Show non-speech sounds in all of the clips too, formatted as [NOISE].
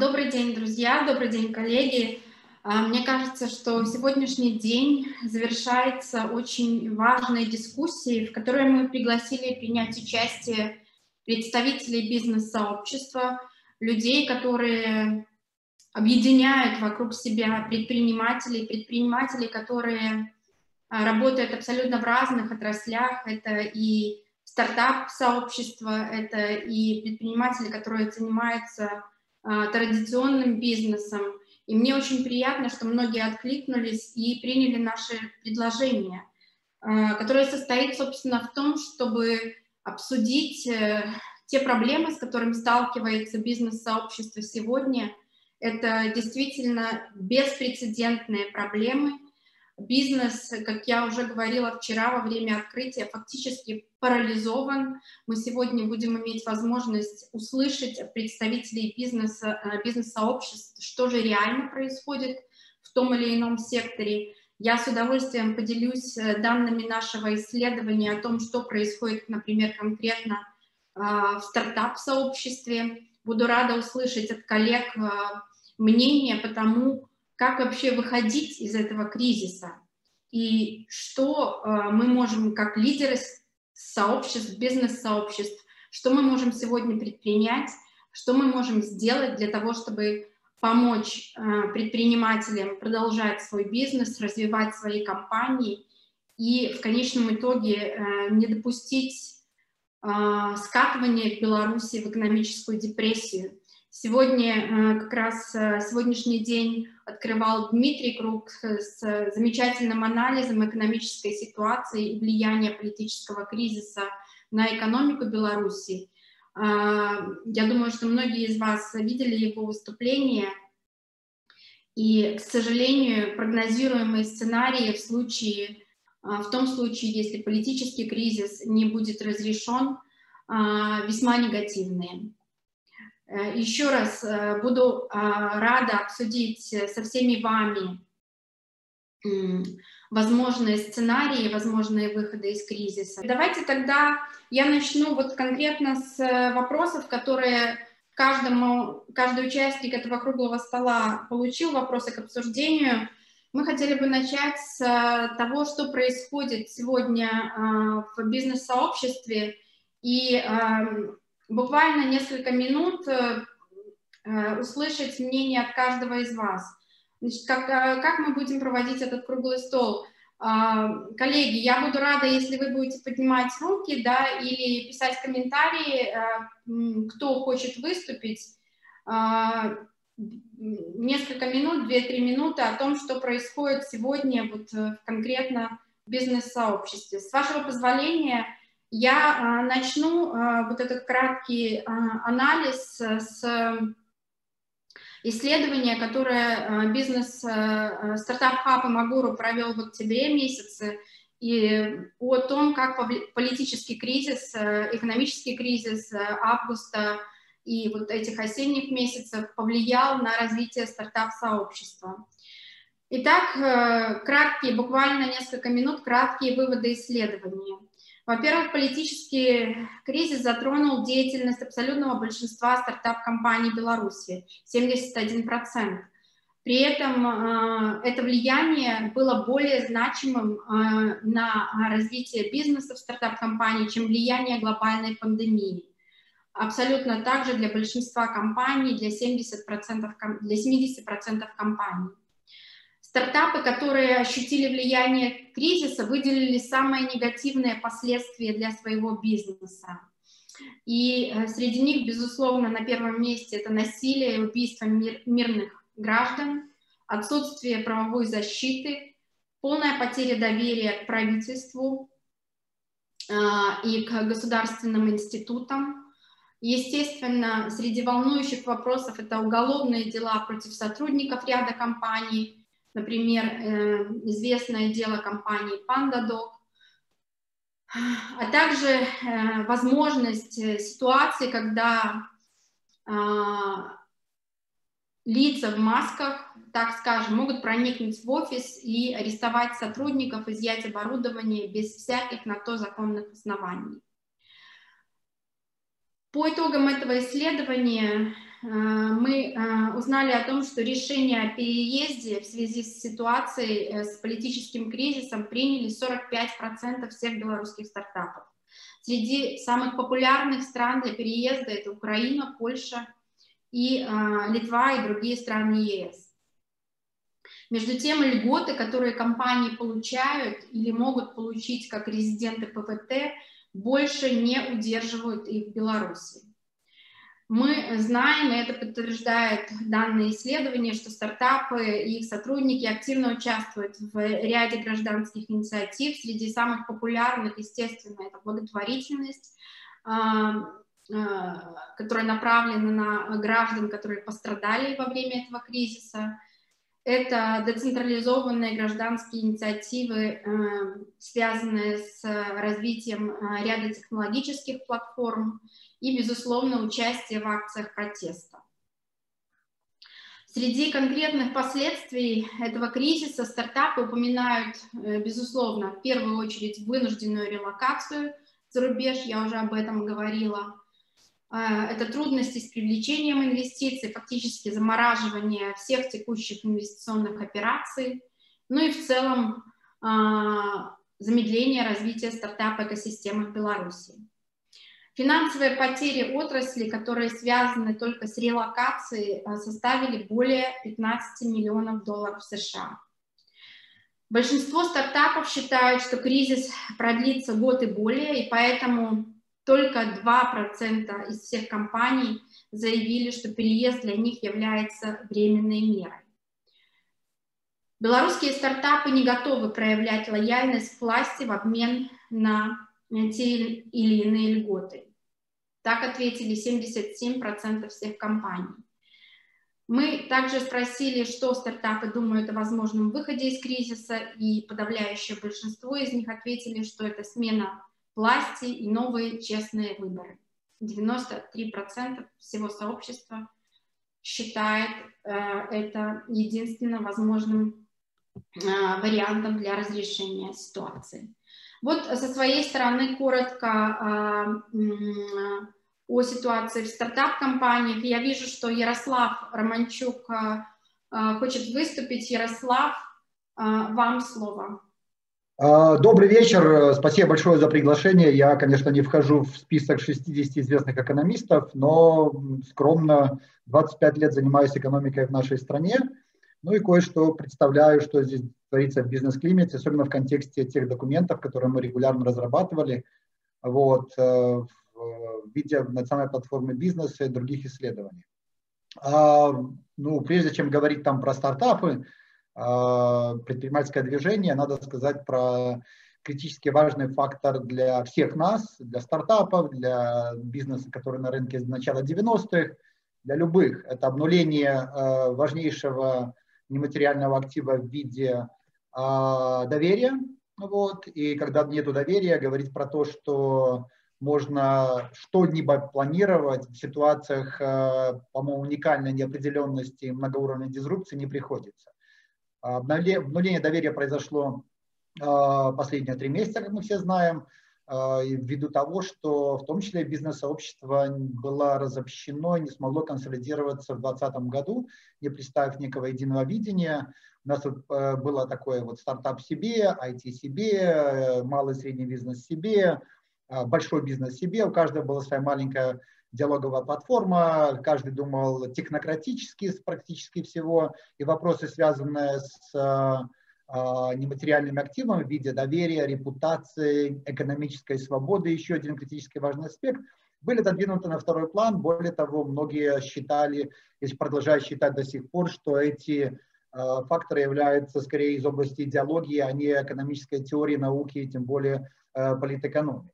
Добрый день, друзья, добрый день, коллеги. А, мне кажется, что сегодняшний день завершается очень важной дискуссией, в которой мы пригласили принять участие представителей бизнес-сообщества, людей, которые объединяют вокруг себя предпринимателей, предпринимателей, которые а, работают абсолютно в разных отраслях. Это и стартап-сообщество, это и предприниматели, которые занимаются традиционным бизнесом. И мне очень приятно, что многие откликнулись и приняли наше предложение, а, которое состоит, собственно, в том, чтобы обсудить э, те проблемы, с которыми сталкивается бизнес-сообщество сегодня. Это действительно беспрецедентные проблемы – Бизнес, как я уже говорила вчера во время открытия, фактически парализован. Мы сегодня будем иметь возможность услышать представителей бизнеса, э, бизнес-сообществ, что же реально происходит в том или ином секторе. Я с удовольствием поделюсь э, данными нашего исследования о том, что происходит, например, конкретно э, в стартап-сообществе. Буду рада услышать от коллег мнение по тому, как вообще выходить из этого кризиса и что э, мы можем как лидеры сообществ, бизнес-сообществ, что мы можем сегодня предпринять, что мы можем сделать для того, чтобы помочь э, предпринимателям продолжать свой бизнес, развивать свои компании и в конечном итоге э, не допустить скатывания Беларуси в экономическую депрессию. Сегодня как раз сегодняшний день открывал Дмитрий Круг с замечательным анализом экономической ситуации и влияния политического кризиса на экономику Беларуси. А, я думаю, что многие из вас видели его выступление. И, к сожалению, прогнозируемые сценарии в случае, в том случае, если политический кризис не будет разрешен, весьма негативные. Э, Еще раз э, буду а, рада обсудить со всеми вами возможные сценарии, возможные выходы из кризиса. Давайте тогда я начну вот конкретно с вопросов, которые каждому, каждый участник этого круглого стола получил вопросы к обсуждению. Мы хотели бы начать с э, того, что происходит сегодня в бизнес-сообществе и буквально несколько минут э, э, услышать мнение от каждого из вас. Значит, как, э, как мы будем проводить этот круглый стол? А, коллеги, я буду рада, если вы будете поднимать руки, да, или писать комментарии, кто хочет выступить. А, несколько минут, 2-3 минуты о том, что происходит сегодня вот конкретно в бизнес-сообществе. С вашего позволения, я а, начну а, вот этот краткий а, анализ с исследования, которое бизнес стартап хаб и Магуру провел в октябре месяце, и о том, как политический кризис, экономический кризис августа и вот этих осенних месяцев повлиял на развитие стартап-сообщества. Итак, краткие, буквально несколько минут, краткие выводы исследования. Во-первых, политический кризис затронул деятельность абсолютного большинства стартап-компаний Беларуси, 71%. При этом э, это влияние было более значимым э, на развитие бизнеса в стартап-компании, чем влияние глобальной пандемии. Абсолютно также для большинства компаний, для 70%, для 70% компаний. Стартапы, которые ощутили влияние кризиса, выделили самые негативные последствия для своего бизнеса. И э, среди них, безусловно, на первом месте это насилие и убийство мир, мирных граждан, отсутствие правовой защиты, полная потеря доверия к правительству э, и к государственным институтам. Естественно, среди волнующих вопросов это уголовные дела против сотрудников ряда компаний, Например, э, известное дело компании PandaDoc, а также э, возможность э, ситуации, когда а, лица в масках, так скажем, могут проникнуть в офис и арестовать сотрудников, изъять оборудование без всяких на то законных оснований. По итогам этого исследования мы узнали о том, что решение о переезде в связи с ситуацией с политическим кризисом приняли 45% всех белорусских стартапов. Среди самых популярных стран для переезда это Украина, Польша и Литва и другие страны ЕС. Между тем, льготы, которые компании получают или могут получить как резиденты ПВТ, больше не удерживают их в Беларуси. Мы знаем, и это подтверждает данные исследования, что стартапы и их сотрудники активно участвуют в ряде гражданских инициатив. Среди самых популярных, естественно, это благотворительность, а, а, которая направлена на граждан, которые пострадали во время этого кризиса. Это децентрализованные гражданские инициативы, э, связанные с развитием э, ряда технологических платформ и, безусловно, участие в акциях протеста. Среди конкретных последствий этого кризиса стартапы упоминают, э, безусловно, в первую очередь вынужденную релокацию за рубеж, я уже об этом говорила, это трудности с привлечением инвестиций, фактически замораживание всех текущих инвестиционных операций, ну и в целом а, замедление развития стартап-экосистемы в Беларуси. Финансовые потери отрасли, которые связаны только с релокацией, а, составили более 15 миллионов долларов США. Большинство стартапов считают, что кризис продлится год и более, и поэтому только 2% из всех компаний заявили, что переезд для них является временной мерой. Белорусские стартапы не готовы проявлять лояльность к власти в обмен на те или иные льготы. Так ответили 77% всех компаний. Мы также спросили, что стартапы думают о возможном выходе из кризиса, и подавляющее большинство из них ответили, что это смена власти и новые честные выборы. 93% всего сообщества считает э, это единственным возможным э, вариантом для разрешения ситуации. Вот со своей стороны коротко э, о ситуации в стартап-компаниях. Я вижу, что Ярослав Романчук э, э хочет выступить. Ярослав, э, вам слово. А, добрый вечер, спасибо большое за приглашение. Я, конечно, не вхожу в список 60 известных экономистов, но скромно 25 лет занимаюсь экономикой в нашей стране, ну и кое-что представляю, что здесь творится в бизнес-климате, особенно в контексте тех документов, которые мы регулярно разрабатывали вот, э, в виде национальной платформы бизнеса и других исследований. А, ну, прежде чем говорить там про стартапы, предпринимательское движение, надо сказать про критически важный фактор для всех нас, для стартапов, для бизнеса, который на рынке с начала 90-х, для любых. Это обнуление а, важнейшего нематериального актива в виде а, доверия. Вот. И когда нет доверия, говорить про то, что можно что-либо планировать в ситуациях, по-моему, уникальной неопределенности и многоуровневой дизрупции не приходится. Обнуление доверия произошло а, последние три месяца, как мы все знаем, а, ввиду того, что в том числе бизнес-сообщество было разобщено не смогло консолидироваться в 2020 году, не представив некого единого видения. У нас вот э, было такое вот стартап себе, IT себе, малый и средний бизнес себе, а, большой бизнес себе. У каждого была своя маленькая диалоговая платформа, каждый думал технократически с практически всего, и вопросы, связанные с а, а, нематериальными активами в виде доверия, репутации, экономической свободы, еще один критически важный аспект, были отодвинуты на второй план. Более того, многие считали, если продолжают считать до сих пор, что эти а, факторы являются скорее из области идеологии, а не экономической теории науки, тем более политэкономии.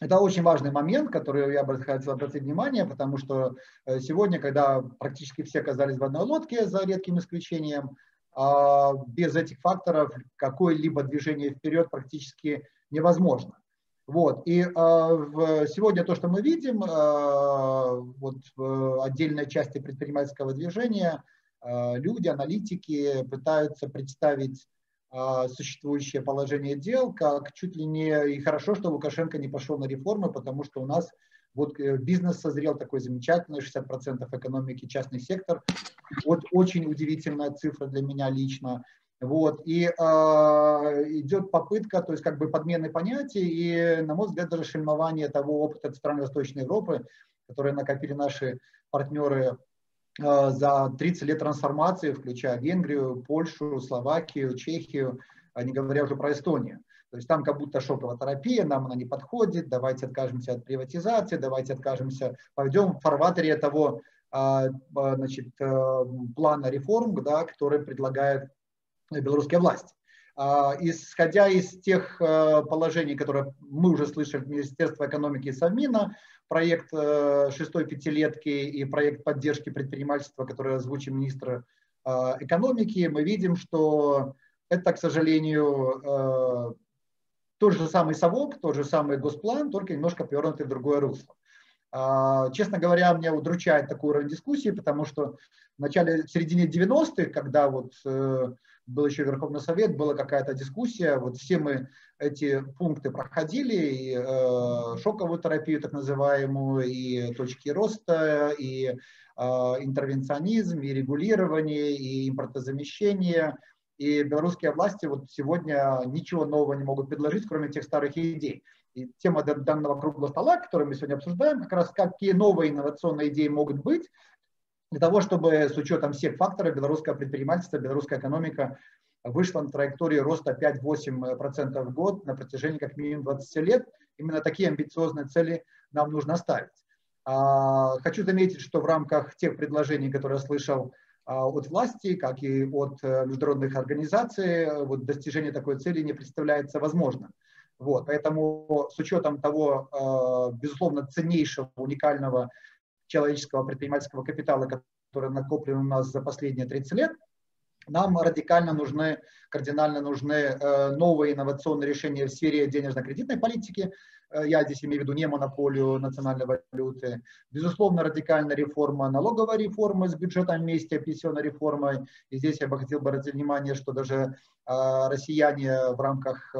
Это очень важный момент, который я бы хотел обратить внимание, потому что э, сегодня, когда практически все оказались в одной лодке, за редким исключением, а, без этих факторов какое-либо движение вперед практически невозможно. Вот. И а, сегодня то, что мы видим а, вот в отдельной части предпринимательского движения, люди, аналитики пытаются представить существующее положение дел, как чуть ли не и хорошо, что Лукашенко не пошел на реформы, потому что у нас Вот бизнес созрел такой замечательный, 60% экономики частный сектор. Вот очень удивительная цифра для меня лично. Вот, и э, идет попытка, то есть как бы подмены понятий и, на мой взгляд, даже шельмование того опыта стран Восточной Европы, которые накопили наши партнеры э, за 30 лет трансформации, включая Венгрию, Польшу, Словакию, Чехию, не говоря уже про Эстонию. То есть там как будто шоковая терапия, нам она не подходит, давайте откажемся от приватизации, давайте откажемся, пойдем в фарватере того значит, э, плана реформ, да, который предлагает белорусская власть. Исходя из тех э, положений, которые мы уже слышали от Министерства экономики и Совмина, проект э, шестой пятилетки и проект поддержки предпринимательства, который озвучил министр э, экономики, мы видим, что это, к сожалению, тот же самый совок, тот же самый госплан, только немножко повернутый в другое русло. А, честно говоря, меня удручает такой уровень дискуссии, потому что в начале, в середине 90-х, когда вот был еще Верховный Совет, была какая-то дискуссия, вот все мы эти пункты проходили, и э, шоковую терапию так называемую, и точки роста, и э, интервенционизм, и регулирование, и импортозамещение, и белорусские власти вот сегодня ничего нового не могут предложить, кроме тех старых идей. И тема данного круглого стола, который мы сегодня обсуждаем, как раз какие новые инновационные идеи могут быть, для того, чтобы с учетом всех факторов белорусское предпринимательство, белорусская экономика вышла на траекторию роста 5-8% в год на протяжении как минимум 20 лет. Именно такие амбициозные цели нам нужно ставить. А, хочу заметить, что в рамках тех предложений, которые я слышал а, от власти, как и от э, международных организаций, вот достижение такой цели не представляется возможным. Вот, поэтому с учетом того, а, безусловно, ценнейшего, уникального человеческого предпринимательского капитала, который накоплен у нас за последние 30 лет, нам радикально нужны, кардинально нужны э, новые инновационные решения в сфере денежно-кредитной политики. Э, я здесь имею в виду не монополию национальной валюты. Безусловно, радикальная реформа налоговой реформы с бюджетом вместе, пенсионной реформой. И здесь я бы хотел обратить внимание, что даже э, россияне в рамках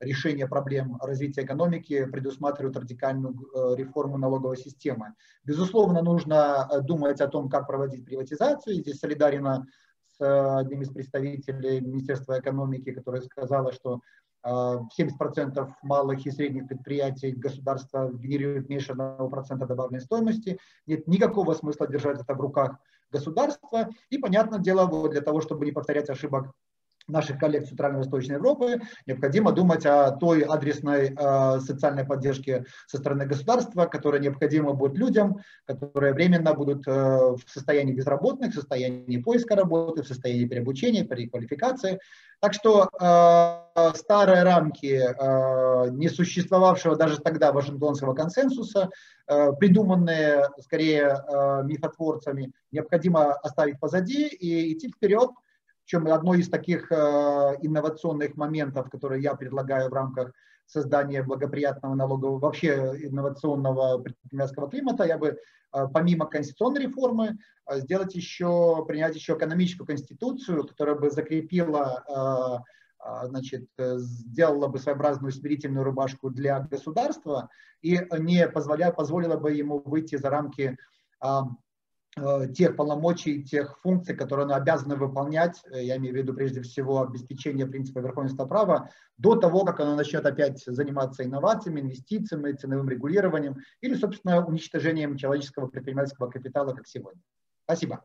решения проблем развития экономики предусматривают радикальную реформу налоговой системы. Безусловно, нужно думать о том, как проводить приватизацию. Здесь солидарен с э, одним из представителей Министерства экономики, который сказала, что 70% малых и средних предприятий государства генерирует меньше 1% добавленной стоимости. Нет никакого смысла держать это в руках государства. И, понятное дело, для того, чтобы не повторять ошибок наших коллег Центрально-Восточной Европы, необходимо думать о той адресной э, социальной поддержке со стороны государства, которая необходима будет людям, которые временно будут э, в состоянии безработных, в состоянии поиска работы, в состоянии переобучения, переквалификации. Так что э, старые рамки э, не существовавшего даже тогда Вашингтонского консенсуса, э, придуманные скорее э, мифотворцами, необходимо оставить позади и идти вперед – чем одно из таких э, инновационных моментов, которые я предлагаю в рамках создания благоприятного налогового, вообще инновационного предпринимательского климата, я бы э, помимо конституционной реформы э, сделать еще, принять еще экономическую конституцию, которая бы закрепила значит, сделала бы своеобразную смирительную рубашку для государства и не позволя, позволила бы ему выйти за рамки тех полномочий, тех функций, которые она обязана выполнять, э, я имею в виду прежде всего обеспечение принципа верховенства права, до того, как она начнет опять заниматься инновациями, инвестициями, ценовым регулированием или, собственно, уничтожением человеческого предпринимательского капитала, как сегодня. Спасибо.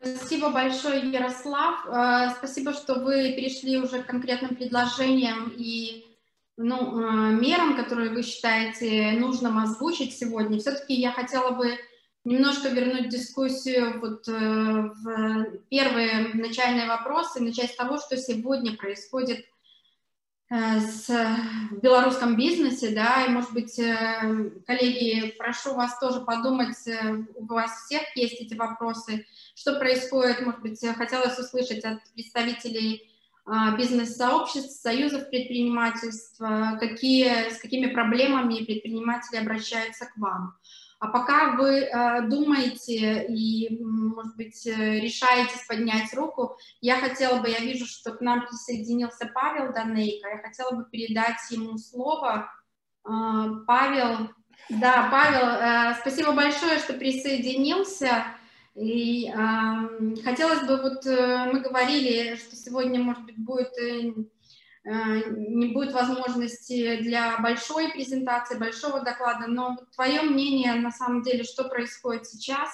Спасибо большое, Ярослав. Э, спасибо, что вы перешли уже к конкретным предложениям и ну, мерам, которые вы считаете нужным озвучить сегодня. Все-таки я хотела бы немножко вернуть дискуссию вот э, в первые начальные вопросы, начать с того, что сегодня происходит э, с, в белорусском бизнесе, да, и, может быть, э, коллеги, прошу вас тоже подумать, у вас всех есть эти вопросы, что происходит, может быть, хотелось услышать от представителей бизнес-сообществ, союзов предпринимательства, какие, с какими проблемами предприниматели обращаются к вам. А пока вы э, думаете и, может быть, э, решаетесь поднять руку, я хотела бы, я вижу, что к нам присоединился Павел Данейко, я хотела бы передать ему слово. Э, Павел, Да, Павел, спасибо большое, что присоединился. И э, хотелось бы, вот э, мы говорили, что сегодня, может быть, будет не будет возможности для большой презентации, большого доклада, но твое мнение на самом деле, что происходит сейчас?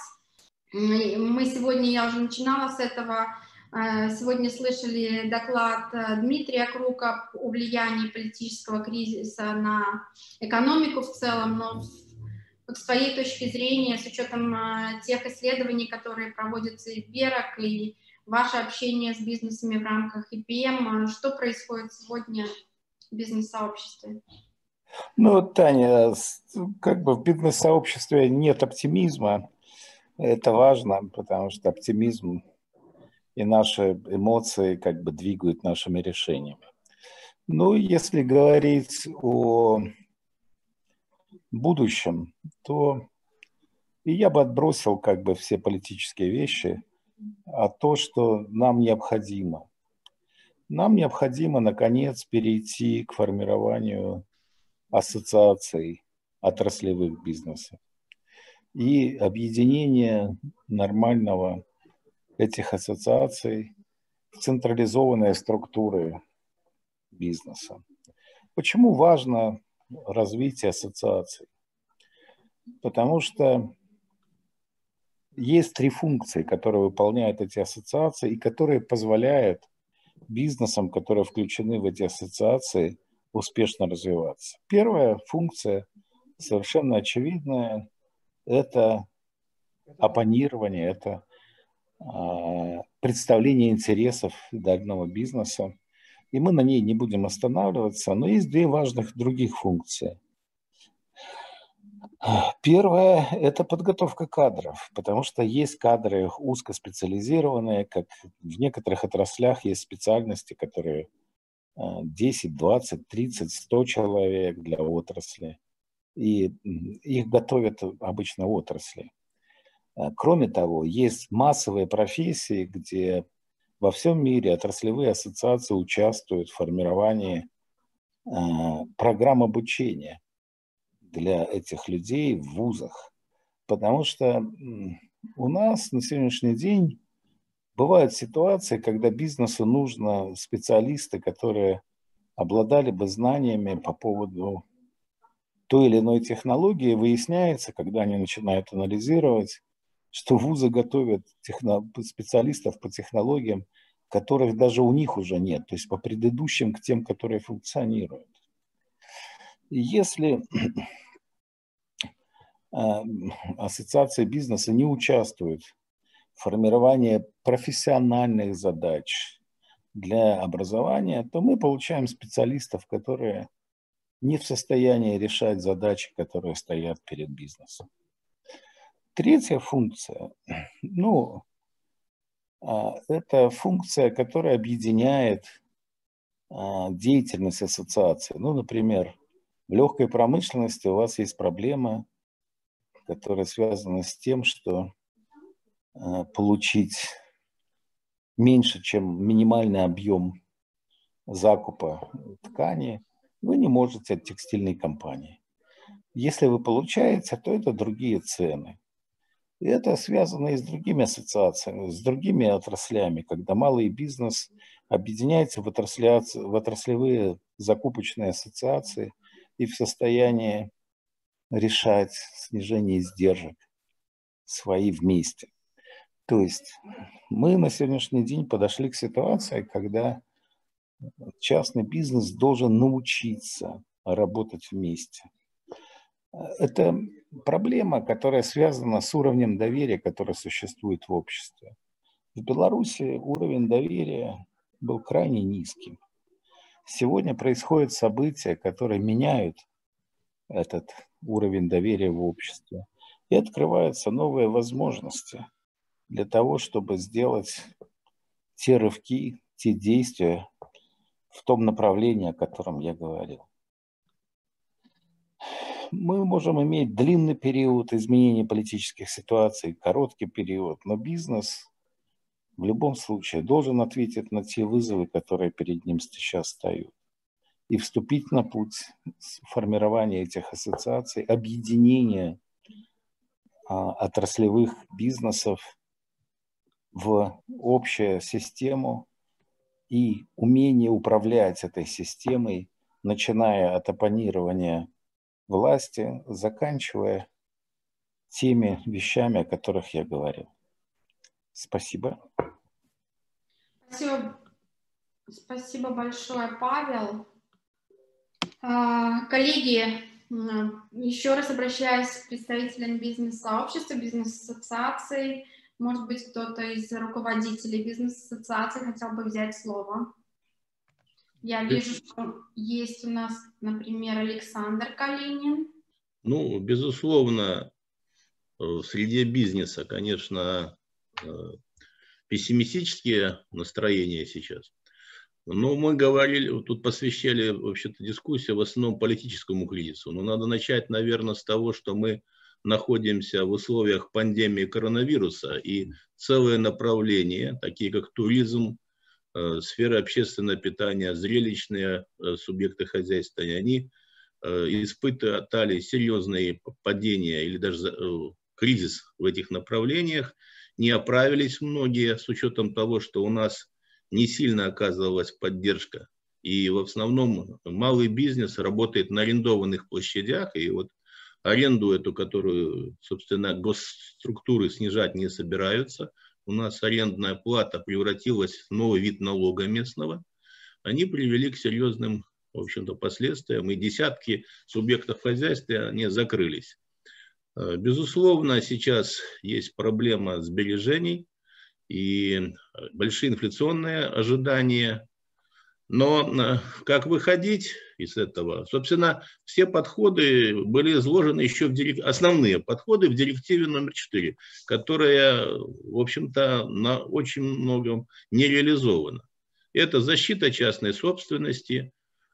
Мы сегодня, я уже начинала с этого, э, сегодня слышали доклад Дмитрия Крука о влиянии политического кризиса на экономику в целом, но вот с твоей точки зрения, с учетом э, тех исследований, которые проводятся и в Берок, и ваше общение с бизнесами в рамках EPM, э, что происходит сегодня в бизнес-сообществе? Ну, Таня, как бы в бизнес-сообществе нет оптимизма. Это важно, потому что оптимизм и наши эмоции как бы двигают нашими решениями. Ну, если говорить о будущем, то и я бы отбросил как бы все политические вещи, а то, что нам необходимо. Нам необходимо, наконец, перейти к формированию ассоциаций отраслевых бизнесов и объединение нормального этих ассоциаций в централизованные структуры бизнеса. Почему важно развития ассоциаций. Потому что есть три функции, которые выполняют эти ассоциации и которые позволяют бизнесам, которые включены в эти ассоциации, успешно развиваться. Первая функция, совершенно очевидная, это оппонирование, это э, представление интересов данного бизнеса и мы на ней не будем останавливаться, но есть две важных других функции. Первое – это подготовка кадров, потому что есть кадры узкоспециализированные, как в некоторых отраслях есть специальности, которые 10, 20, 30, 100 человек для отрасли, и их готовят обычно отрасли. Кроме того, есть массовые профессии, где во всем мире отраслевые ассоциации участвуют в формировании э, программ обучения для этих людей в вузах. Потому что у нас на сегодняшний день бывают ситуации, когда бизнесу нужно специалисты, которые обладали бы знаниями по поводу той или иной технологии. Выясняется, когда они начинают анализировать, что вузы готовят техно... специалистов по технологиям, которых даже у них уже нет, то есть по предыдущим к тем, которые функционируют. Если [CLEARS THROAT] а, ассоциация бизнеса не участвует в формировании профессиональных задач для образования, то мы получаем специалистов, которые не в состоянии решать задачи, которые стоят перед бизнесом. Третья функция, [CLEARS THROAT] ну, а, это функция, которая объединяет а, деятельность ассоциации. Ну, например, в легкой промышленности у вас есть проблема, которая связана с тем, что а, получить меньше, чем минимальный объем закупа ткани, вы не можете от текстильной компании. Если вы получаете, то это другие цены. И это связано и с другими ассоциациями, с другими отраслями, когда малый бизнес объединяется в, отрасли, в отраслевые закупочные ассоциации и в состоянии решать снижение издержек свои вместе. То есть мы на сегодняшний день подошли к ситуации, когда частный бизнес должен научиться работать вместе. Это проблема, которая связана с уровнем доверия, который существует в обществе. В Беларуси уровень доверия был крайне низким. Сегодня происходят события, которые меняют этот уровень доверия в обществе. И открываются новые возможности для того, чтобы сделать те рывки, те действия в том направлении, о котором я говорил мы можем иметь длинный период изменения политических ситуаций, короткий период, но бизнес в любом случае должен ответить на те вызовы, которые перед ним сейчас стоят. и вступить на путь формирования этих ассоциаций, объединения а, отраслевых бизнесов в общую систему и умение управлять этой системой, начиная от оппонирования власти, заканчивая теми вещами, о которых я говорил. Спасибо. Спасибо, Спасибо большое, Павел. А, коллеги, еще раз обращаюсь к представителям бизнес-сообщества, бизнес-ассоциаций. Может быть, кто-то из руководителей бизнес-ассоциаций хотел бы взять слово. Я вижу, что есть у нас, например, Александр Калинин. Ну, безусловно, в среде бизнеса, конечно, э, пессимистические настроения сейчас. Но мы говорили, тут посвящали вообще-то дискуссию в основном политическому кризису. Но надо начать, наверное, с того, что мы находимся в условиях пандемии коронавируса и целое направление, такие как туризм, э, сфера общественного питания, зрелищные э, субъекты хозяйства, они э, испытали серьезные падения или даже кризис в этих направлениях, не оправились многие с учетом того, что у нас не сильно оказывалась поддержка. И в основном малый бизнес работает на арендованных площадях, и вот аренду эту, которую, собственно, госструктуры снижать не собираются, у нас арендная плата превратилась в новый вид налога местного, они привели к серьезным, в общем-то, последствиям, и десятки субъектов хозяйства не закрылись. Э, безусловно, сейчас есть проблема сбережений, и э, большие инфляционные ожидания. Но э, как выходить из этого? Собственно, все подходы были изложены еще в директ... основные подходы в директиве номер 4, которая, в общем-то, на очень многом не реализована. Это защита частной собственности,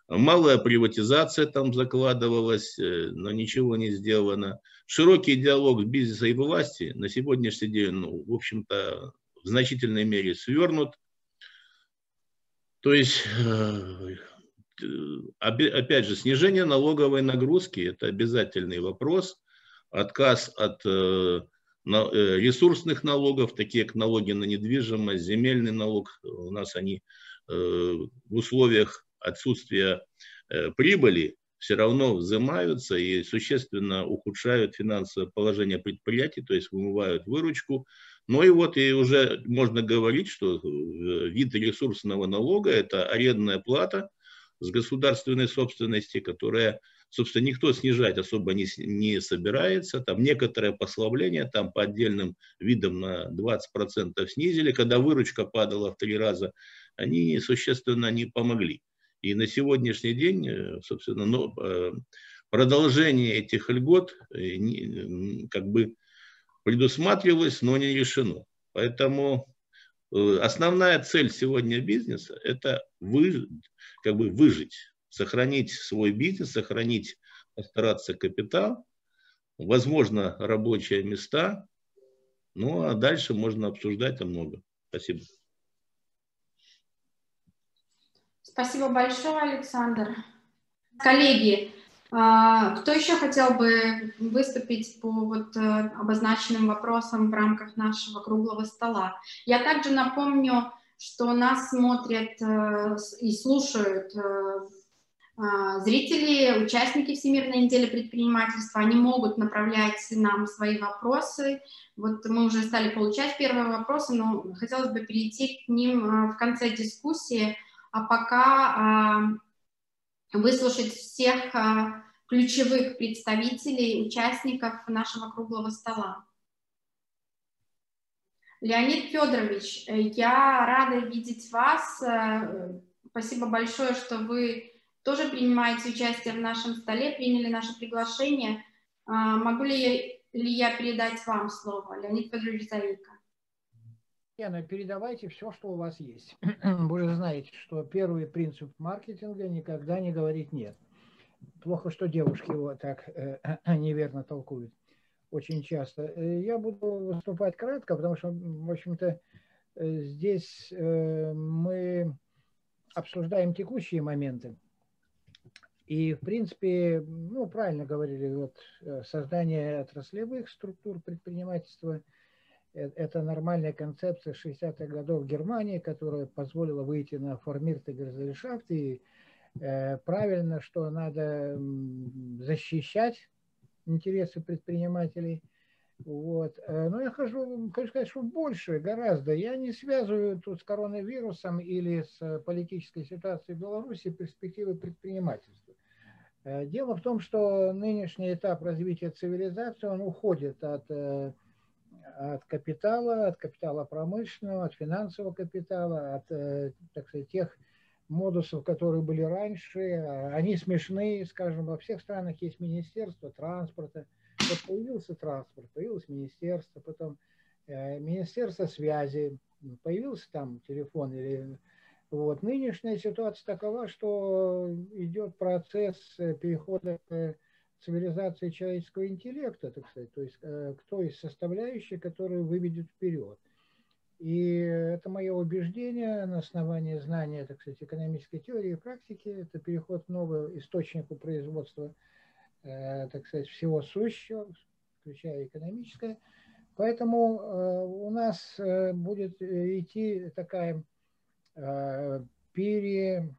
малая приватизация там закладывалась, э, но ничего не сделано. Широкий диалог бизнеса и власти на сегодняшний день, ну, в общем-то, в значительной мере свернут. То есть, э, опять же, снижение налоговой нагрузки – это обязательный вопрос. Отказ от э, ресурсных налогов, такие как налоги на недвижимость, земельный налог, у нас они в условиях отсутствия прибыли все равно взимаются и существенно ухудшают финансовое положение предприятий, то есть вымывают выручку. Ну и вот и уже можно говорить, что э, вид ресурсного налога – это арендная плата с государственной собственности, которая, собственно, никто снижать особо не, не собирается. Там некоторое послабление, там по отдельным видам на 20% снизили. Когда выручка падала в три раза, они существенно не помогли. И на сегодняшний день, э, собственно, ну, э, продолжение этих льгот как бы предусматривалось, но не решено. Поэтому э, основная цель сегодня бизнеса – это вы, как бы выжить, сохранить свой бизнес, сохранить, постараться капитал, возможно, рабочие места, ну а дальше можно обсуждать о многом. Спасибо. Спасибо большое, Александр. Коллеги, а, кто еще хотел бы выступить по вот э, обозначенным вопросам в рамках нашего круглого стола? Я также напомню, что нас смотрят э, и слушают э, а, зрители, участники Всемирной недели предпринимательства, они могут направлять нам свои вопросы. Вот мы уже стали получать первые вопросы, но хотелось бы перейти к ним в конце дискуссии, а пока а, выслушать всех а, ключевых представителей, участников нашего круглого стола. Леонид Федорович, я рада видеть вас. Спасибо большое, что вы тоже принимаете участие в нашем столе, приняли наше приглашение. А, могу ли, я передать вам слово, Леонид Федорович Заика? Лена, передавайте все, что у вас есть. [CLEARS THROAT] Вы же знаете, что первый принцип маркетинга – никогда не говорить «нет». Плохо, что девушки его так э, [CLEARS THROAT] неверно толкуют очень часто. Э, я буду выступать кратко, потому что, в общем-то, э, здесь э, мы обсуждаем текущие моменты. И, в принципе, ну, правильно говорили, вот создание отраслевых структур предпринимательства – это нормальная концепция 60-х годов Германии, которая позволила выйти на формирты Герзельшафт. И э, правильно, что надо защищать интересы предпринимателей – вот. Э, но я хожу, хочу сказать, что больше, гораздо. Я не связываю тут с коронавирусом или с политической ситуацией в Беларуси перспективы предпринимательства. Э, дело в том, что нынешний этап развития цивилизации, он уходит от, э, от капитала, от капитала промышленного, от финансового капитала, от, так сказать, тех модусов, которые были раньше. Они смешные, скажем, во всех странах есть министерство транспорта, вот появился транспорт, появилось министерство, потом э, министерство связи, появился там телефон или вот нынешняя ситуация такова, что идет процесс э, перехода к цивилизации человеческого интеллекта, так сказать, то есть э, к той составляющей, которая выведет вперед. И это мое убеждение на основании знания, так сказать, экономической теории и практики, это переход к новому источнику производства Э, так сказать, всего сущего, включая экономическое. Поэтому э, у нас будет идти такая пере,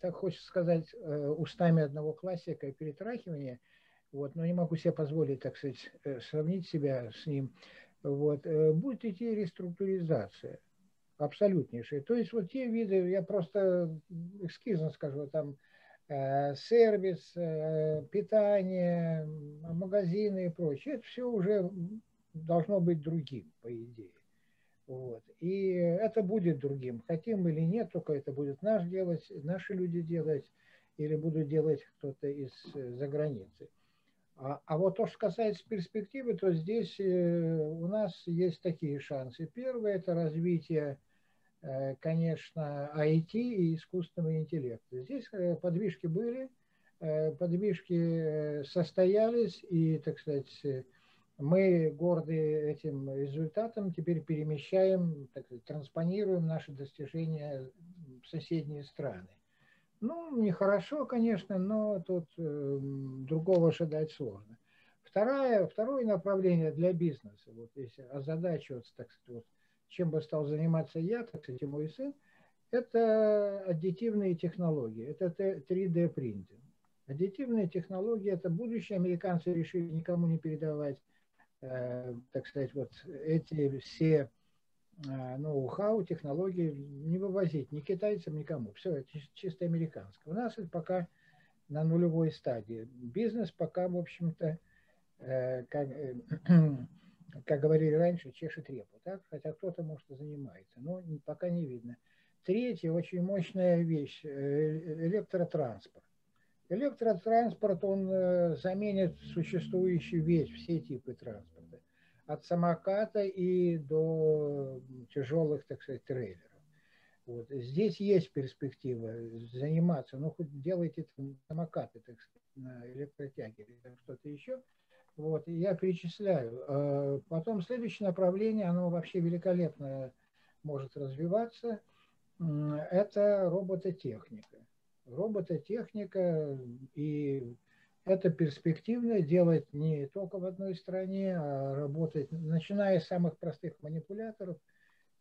так хочется сказать, устами одного классика, перетрахивание, вот, но не могу себе позволить, так сказать, сравнить себя с ним, вот, будет идти реструктуризация абсолютнейшая. То есть вот те виды, я просто эскизно скажу, там Э, сервис, э, питание, магазины и прочее, это все уже должно быть другим, по идее. Вот. И это будет другим. Хотим или нет, только это будет наш делать, наши люди делать, или будут делать кто-то из э, за границы. А, а вот то, что касается перспективы, то здесь у нас есть такие шансы. Первое – это развитие Э, конечно, IT и искусственного интеллекта. Здесь э, подвижки были, э, подвижки состоялись, и, так сказать, мы горды этим результатом, теперь перемещаем, так сказать, транспонируем наши достижения в соседние страны. Ну, нехорошо, конечно, но тут э, другого ожидать сложно. Второе, второе направление для бизнеса, вот если озадачиваться, так сказать, вот, чем бы стал заниматься я, так сказать, и мой сын, это аддитивные технологии, это 3D принтинг. Аддитивные технологии – это будущее. Американцы решили никому не передавать, э, так сказать, вот эти все ноу-хау, технологии не вывозить ни китайцам, никому. Все, это чисто американское. У нас это пока на нулевой стадии. Бизнес пока, в общем-то, э, как, э, [CLEARS THROAT] как говорили раньше, чешет репу, так? хотя кто-то, может, и занимается, но пока не видно. Третья очень мощная вещь э, – электротранспорт. Электротранспорт, он э, заменит существующий весь, все типы транспорта. От самоката и до тяжелых, так сказать, трейлеров. Вот. Здесь есть перспектива заниматься, ну хоть делайте там самокаты, так сказать, на электротяге или что-то еще – вот, и я перечисляю. Э, потом следующее направление, оно вообще великолепно может развиваться, это робототехника. Робототехника, и это перспективно делать не только в одной стране, а работать, начиная с самых простых манипуляторов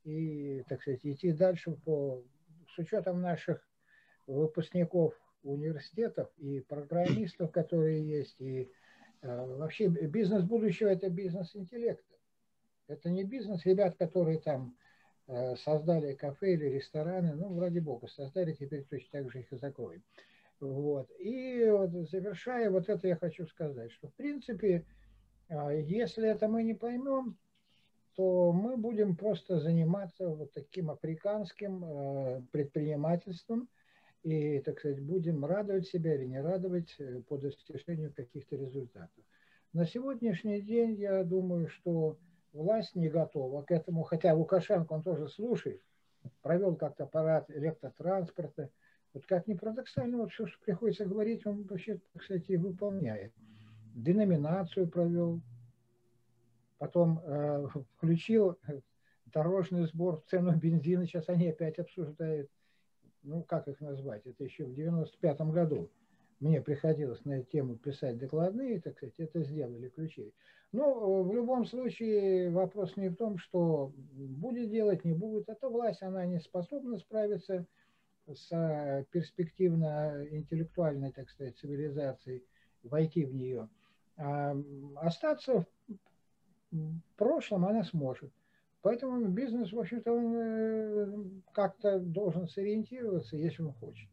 и, так сказать, идти дальше по, с учетом наших выпускников университетов и программистов, которые есть, и Э, вообще бизнес будущего – это бизнес интеллекта. Это не бизнес ребят, которые там э, создали кафе или рестораны, ну, ради бога, создали, теперь точно так же их и закроем. Вот. И вот, завершая вот это я хочу сказать, что в принципе, э, если это мы не поймем, то мы будем просто заниматься вот таким африканским предпринимательством – и, так сказать, будем радовать себя или не радовать э, по достижению каких-то результатов. На сегодняшний день я думаю, что власть не готова к этому, хотя Лукашенко, он тоже слушает, провел как-то аппарат электротранспорта. Вот как ни парадоксально, вот все, что приходится говорить, он вообще, кстати, выполняет. Деноминацию провел, потом э, включил дорожный сбор в цену бензина, сейчас они опять обсуждают ну, как их назвать, это еще в 95 году мне приходилось на эту тему писать докладные, так сказать, это сделали ключи. Ну, в любом случае вопрос не в том, что будет делать, не будет. Это власть, она не способна справиться с перспективно-интеллектуальной, так сказать, цивилизацией, войти в нее. А остаться в прошлом она сможет. Поэтому бизнес, в общем-то, он э, как-то должен сориентироваться, если он хочет.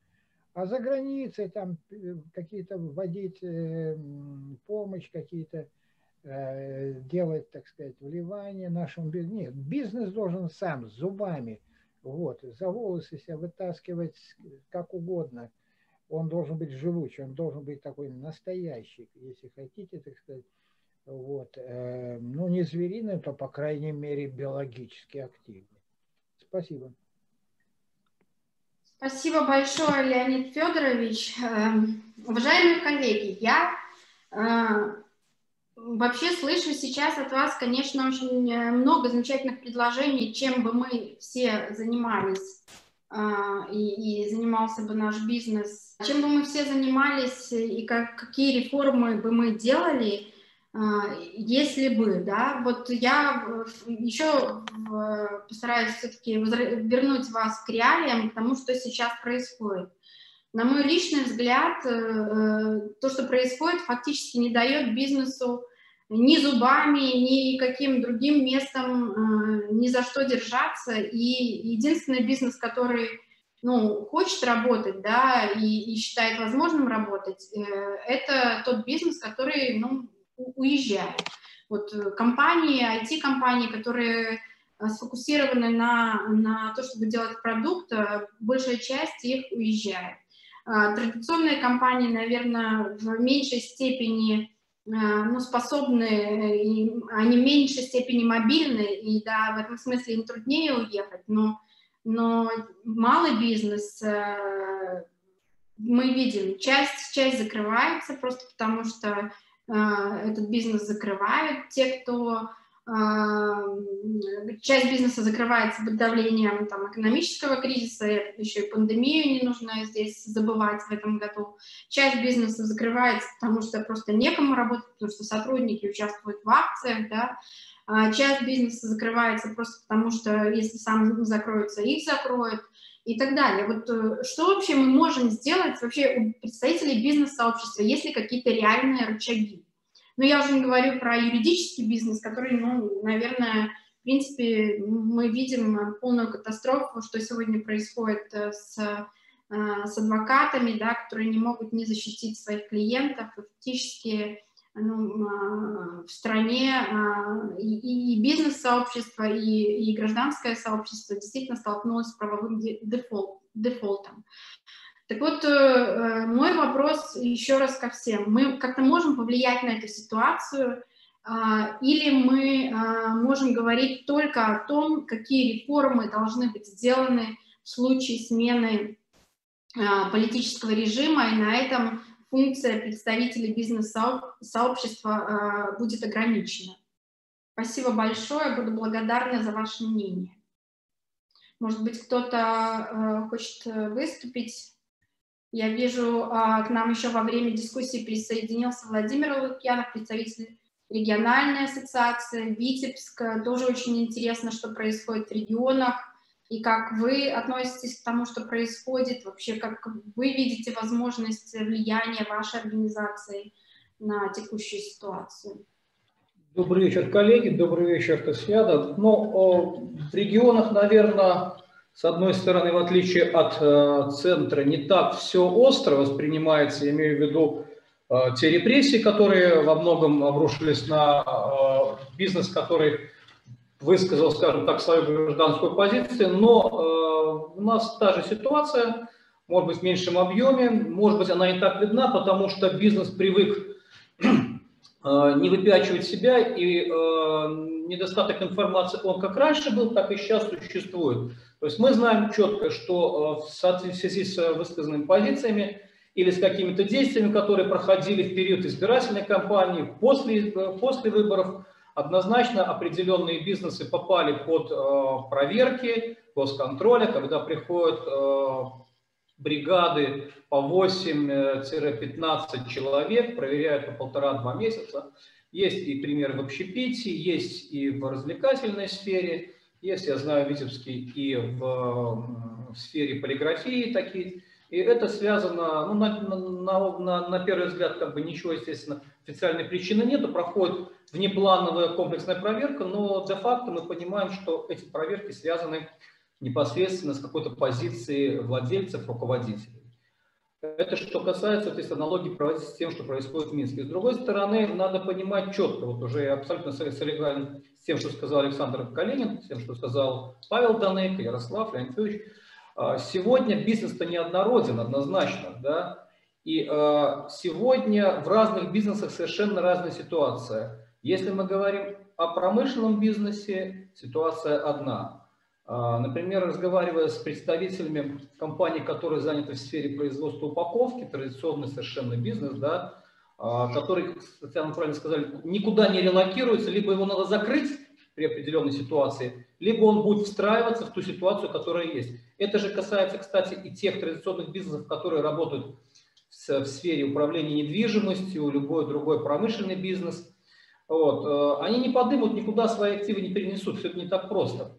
А за границей там э, какие-то вводить э, помощь, какие-то делать, так сказать, вливания нашему бизнесу. Нет, бизнес должен сам, зубами, вот, за волосы себя вытаскивать как угодно. Он должен быть живучий, он должен быть такой настоящий, если хотите, так сказать, вот, э, ну не звериный, то по крайней мере биологически активный. Спасибо. Спасибо большое, Леонид Федорович. Э, уважаемые коллеги, я э, вообще слышу сейчас от вас, конечно, очень много замечательных предложений, чем бы мы все занимались и, и занимался бы наш бизнес, чем бы мы все занимались и как, какие реформы бы мы делали – а, если бы, да, вот я еще постараюсь все-таки вернуть вас к реалиям, к тому, что сейчас происходит. На мой личный взгляд, э, э, то, что происходит, фактически не дает бизнесу ни зубами, ни каким другим местом э, ни за что держаться. И единственный бизнес, который ну, хочет работать, да, и, и считает возможным работать, это тот бизнес, который, ну, уезжают. Вот э, компании, IT-компании, которые э, сфокусированы на, на то, чтобы делать продукт, э, большая часть их уезжает. А, традиционные компании, наверное, в меньшей степени ну, способны, и они в меньшей степени мобильны, и да, в этом смысле им труднее уехать, но, но малый бизнес, мы видим, часть, часть закрывается просто потому, что а, этот бизнес закрывают, те, кто а, часть бизнеса закрывается под давлением там, экономического кризиса, еще и пандемию не нужно здесь забывать в этом году. Часть бизнеса закрывается, потому что просто некому работать, потому что сотрудники участвуют в акциях, да. А часть бизнеса закрывается просто потому, что если сам закроется, их закроют и так далее. Вот э, что вообще мы можем сделать вообще у представителей бизнес-сообщества, есть ли какие-то реальные рычаги? Но я уже не говорю про юридический бизнес, который, ну, наверное, в принципе, мы видим полную катастрофу, что сегодня происходит э, с, э, с адвокатами, да, которые не могут не защитить своих клиентов, фактически ну, в стране и, и бизнес-сообщество, и, и гражданское сообщество действительно столкнулось с правовым дефолт, дефолтом. Так вот, э, э, мой вопрос еще раз ко всем. Мы как-то можем повлиять на эту ситуацию, а, или мы а, можем говорить только о том, какие реформы должны быть сделаны в случае смены а, политического режима, и на этом функция представителей бизнес-сообщества будет ограничена. Спасибо большое, буду благодарна за ваше мнение. Может быть, кто-то хочет выступить? Я вижу, а, к нам еще во время дискуссии присоединился Владимир Лукьянов, представитель региональной ассоциации, Витебск. Тоже очень интересно, что происходит в регионах и как вы относитесь к тому, что происходит, вообще как вы видите возможность влияния вашей организации на текущую ситуацию. Добрый вечер, коллеги, добрый вечер, Татьяна. Ну, в регионах, наверное, с одной стороны, в отличие от э, центра, не так все остро воспринимается, я имею в виду э, те репрессии, которые во многом обрушились на э, бизнес, который высказал, скажем так, свою гражданскую позицию, но э, у нас та же ситуация, может быть, в меньшем объеме, может быть, она не так видна, потому что бизнес привык э, не выпячивать себя, и э, недостаток информации, он как раньше был, так и сейчас существует. То есть мы знаем четко, что э, в связи с высказанными позициями или с какими-то действиями, которые проходили в период избирательной кампании, после, э, после выборов, однозначно определенные бизнесы попали под э, проверки госконтроля, когда приходят бригады по 8-15 человек, проверяют по полтора-два месяца. Есть и примеры в общепите, есть и в развлекательной сфере, есть, я знаю, в и в, в сфере полиграфии такие. И это связано, ну, на, на, на, на первый взгляд, как бы ничего, естественно, официальной причины нет, проходит внеплановая комплексная проверка, но де-факто мы понимаем, что эти проверки связаны непосредственно с какой-то позицией владельцев, руководителей. Это что касается, то есть аналогии проводить с тем, что происходит в Минске. С другой стороны, надо понимать четко, вот уже я абсолютно солидарен с тем, что сказал Александр Калинин, с тем, что сказал Павел Данейко, Ярослав Леонидович. А, сегодня бизнес-то неоднороден однозначно, да, и а, сегодня в разных бизнесах совершенно разная ситуация. Если мы говорим о промышленном бизнесе, ситуация одна. А, например, разговаривая с представителями компаний, которые заняты в сфере производства упаковки, традиционный совершенно бизнес, да, а, который, как Татьяна правильно сказали, никуда не релокируется, либо его надо закрыть при определенной ситуации, либо он будет встраиваться в ту ситуацию, которая есть. Это же касается, кстати, и тех традиционных бизнесов, которые работают в сфере управления недвижимостью, любой другой промышленный бизнес. Вот. Э, они не подымут, никуда свои активы не перенесут, все это не так просто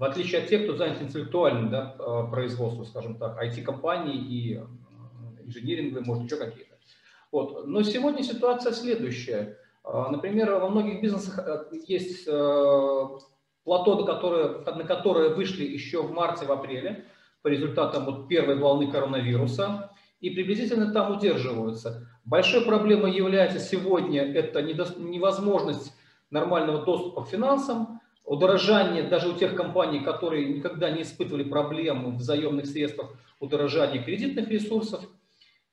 в отличие от тех, кто занят интеллектуальным да, э, производством, скажем так, IT-компании и э, инжиниринговые, может, еще какие-то. Вот. Но сегодня ситуация следующая. Э, например, во многих бизнесах есть плато, на которое, на которое вышли еще в марте, в апреле, по результатам вот первой волны коронавируса, и приблизительно там удерживаются. Большой проблемой является сегодня это невозможность нормального доступа к финансам, удорожание даже у тех компаний, которые никогда не испытывали проблем в заемных средствах, удорожание кредитных ресурсов,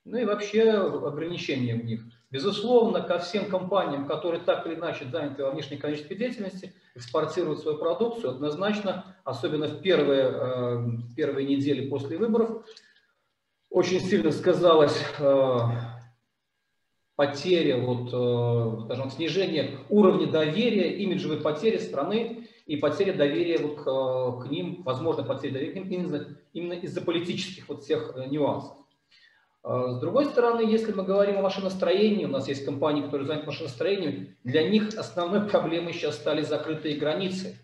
ну и вообще ограничения в них. Безусловно, ко всем компаниям, которые так или иначе заняты во внешнеэкономической деятельности, экспортируют свою продукцию, однозначно, особенно в первые, э, первые недели после выборов, очень сильно сказалось потеря, вот, э, скажем, снижение уровня доверия, имиджевой потери страны и потеря доверия к, э, к ним, возможно, потеря доверия к ним именно, именно из-за политических вот всех э, нюансов. С другой стороны, если мы говорим о машиностроении, у нас есть компании, которые заняты машиностроением, для них основной проблемой сейчас стали закрытые границы.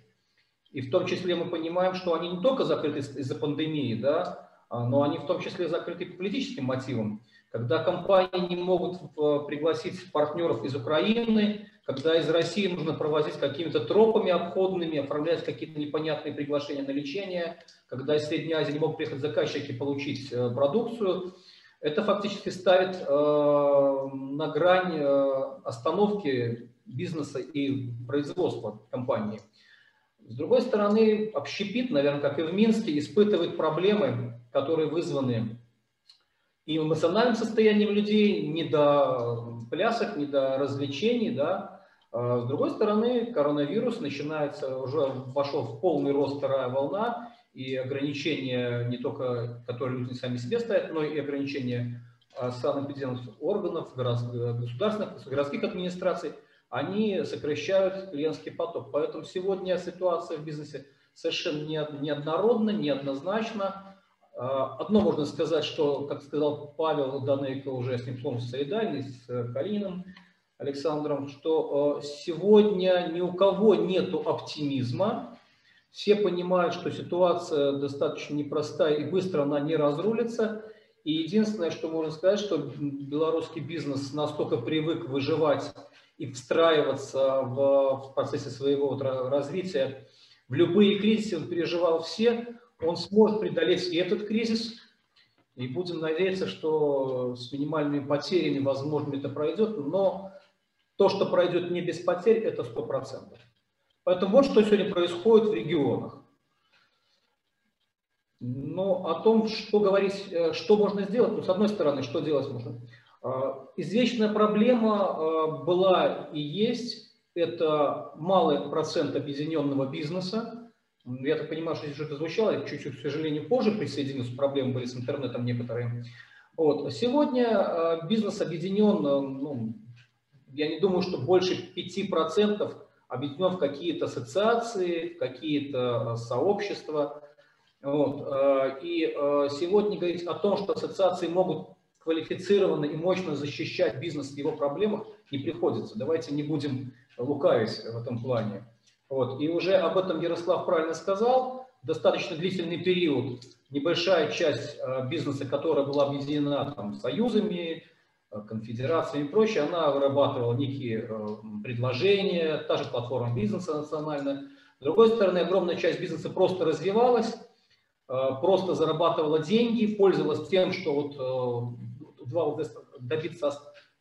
И в том числе мы понимаем, что они не только закрыты из-за пандемии, да, а, но они в том числе закрыты по политическим мотивам когда компании не могут э, пригласить партнеров из Украины, когда из России нужно провозить какими-то тропами обходными, оформлять какие-то непонятные приглашения на лечение, когда из Средней Азии не могут приехать заказчики получить э, продукцию, это фактически ставит э, на грань э, остановки бизнеса и производства компании. С другой стороны, общепит, наверное, как и в Минске, испытывает проблемы, которые вызваны и эмоциональным состоянием людей, не до плясок, не до развлечений, да. А с другой стороны, коронавирус начинается, уже вошел в полный рост вторая волна, и ограничения не только, которые люди сами себе ставят, но и ограничения а, санэпидемических органов, государственных, городских администраций, они сокращают клиентский поток. Поэтому сегодня ситуация в бизнесе совершенно неоднородна, неоднозначна. А, одно можно сказать, что, как сказал Павел Данейко, уже с ним полностью солидарный, с э, Калининым Александром, что э, сегодня ни у кого нет оптимизма, все понимают, что ситуация достаточно непростая и быстро она не разрулится. И единственное, что можно сказать, что белорусский бизнес настолько привык выживать и встраиваться в, в процессе своего вот развития в любые кризисы, он переживал все, он сможет преодолеть и этот кризис, и будем надеяться, что с минимальными потерями, возможно, это пройдет, но то, что пройдет не без потерь, это 100%. Поэтому вот что сегодня происходит в регионах. Но о том, что говорить, э, что можно сделать, ну, с одной стороны, что делать можно. А, извечная проблема а, была и есть, это малый процент объединенного бизнеса, я так понимаю, что здесь уже это звучало, чуть-чуть, к сожалению, позже присоединился, проблемы были с интернетом некоторые. Вот. Сегодня э, бизнес объединен, э, ну, я не думаю, что больше 5% объединен в какие-то ассоциации, в какие-то э, сообщества. Вот. И сегодня говорить о том, что ассоциации могут квалифицированно и мощно защищать бизнес в его проблемах, не приходится. Давайте не будем лукавить в этом плане. Вот. И уже об этом Ярослав правильно сказал. Достаточно длительный период, небольшая часть э, бизнеса, которая была объединена там, союзами, конфедерациями и прочее, она вырабатывала некие предложения, та же платформа бизнеса национальная. С другой стороны, огромная часть бизнеса просто развивалась, Э, просто зарабатывала деньги, пользовалась тем, что вот э, два добиться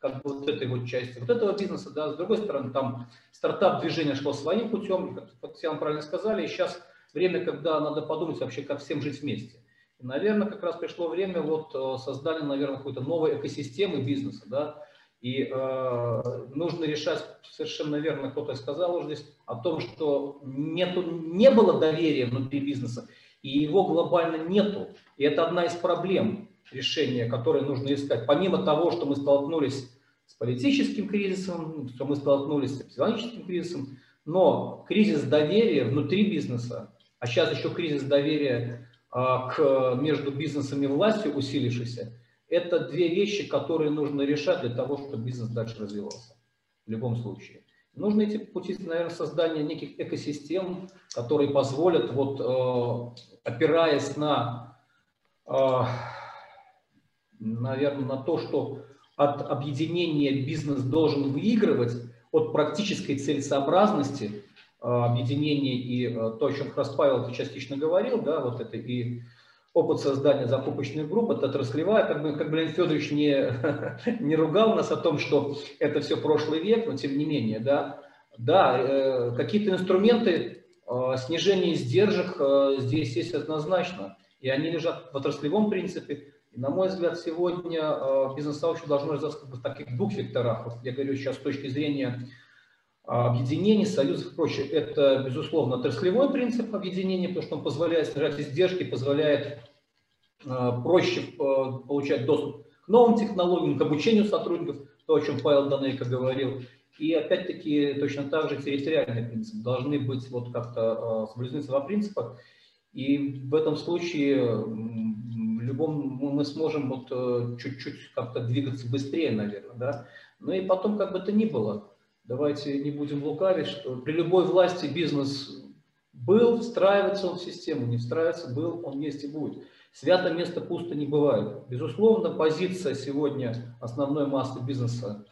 как бы вот этой вот части вот этого бизнеса, да, с другой стороны, там стартап движение шло своим путем, как Татьяна правильно сказали, и сейчас время, когда надо подумать вообще, как всем жить вместе. И, наверное, как раз пришло время вот э, создания, наверное, какой-то новой экосистемы бизнеса, да, и э, нужно решать, совершенно верно кто-то сказал уже здесь, о том, что нету, не было доверия внутри бизнеса, и его глобально нету. И это одна из проблем решения, которые нужно искать. Помимо того, что мы столкнулись с политическим кризисом, что мы столкнулись с психологическим кризисом, но кризис доверия внутри бизнеса, а сейчас еще кризис доверия а, к, между бизнесом и властью усилившийся, это две вещи, которые нужно решать для того, чтобы бизнес дальше развивался. В любом случае. Нужно идти по пути, наверное, создания неких экосистем, которые позволят, вот, э, опираясь на, э, наверное, на то, что от объединения бизнес должен выигрывать, от практической целесообразности э, объединения и э, то, о чем как раз Павел частично говорил, да, вот это и опыт создания закупочных групп, это отраслевая, как бы, как бы Леонид Федорович не, [LAUGHS] не ругал нас о том, что это все прошлый век, но тем не менее, да, да, э, какие-то инструменты э, снижения издержек здесь есть однозначно, и они лежат в отраслевом принципе. И, на мой взгляд, сегодня э, бизнес-сообщество должно развиваться в таких двух векторах. Вот я говорю сейчас с точки зрения объединений, союзов и прочее. Это, безусловно, отраслевой принцип объединения, потому что он позволяет снижать издержки, позволяет э, проще э, получать доступ к новым технологиям, к обучению сотрудников, то, о чем Павел Данейко говорил. И опять-таки точно так же территориальный принцип. Должны быть вот как-то соблюдены два принципа. И в этом случае любом мы сможем вот чуть-чуть как-то двигаться быстрее, наверное, да. Ну и потом, как бы то ни было, давайте не будем лукавить, что при любой власти бизнес был, встраивается он в систему, не встраивается, был, он есть и будет. Свято место пусто не бывает. Безусловно, позиция сегодня основной массы бизнеса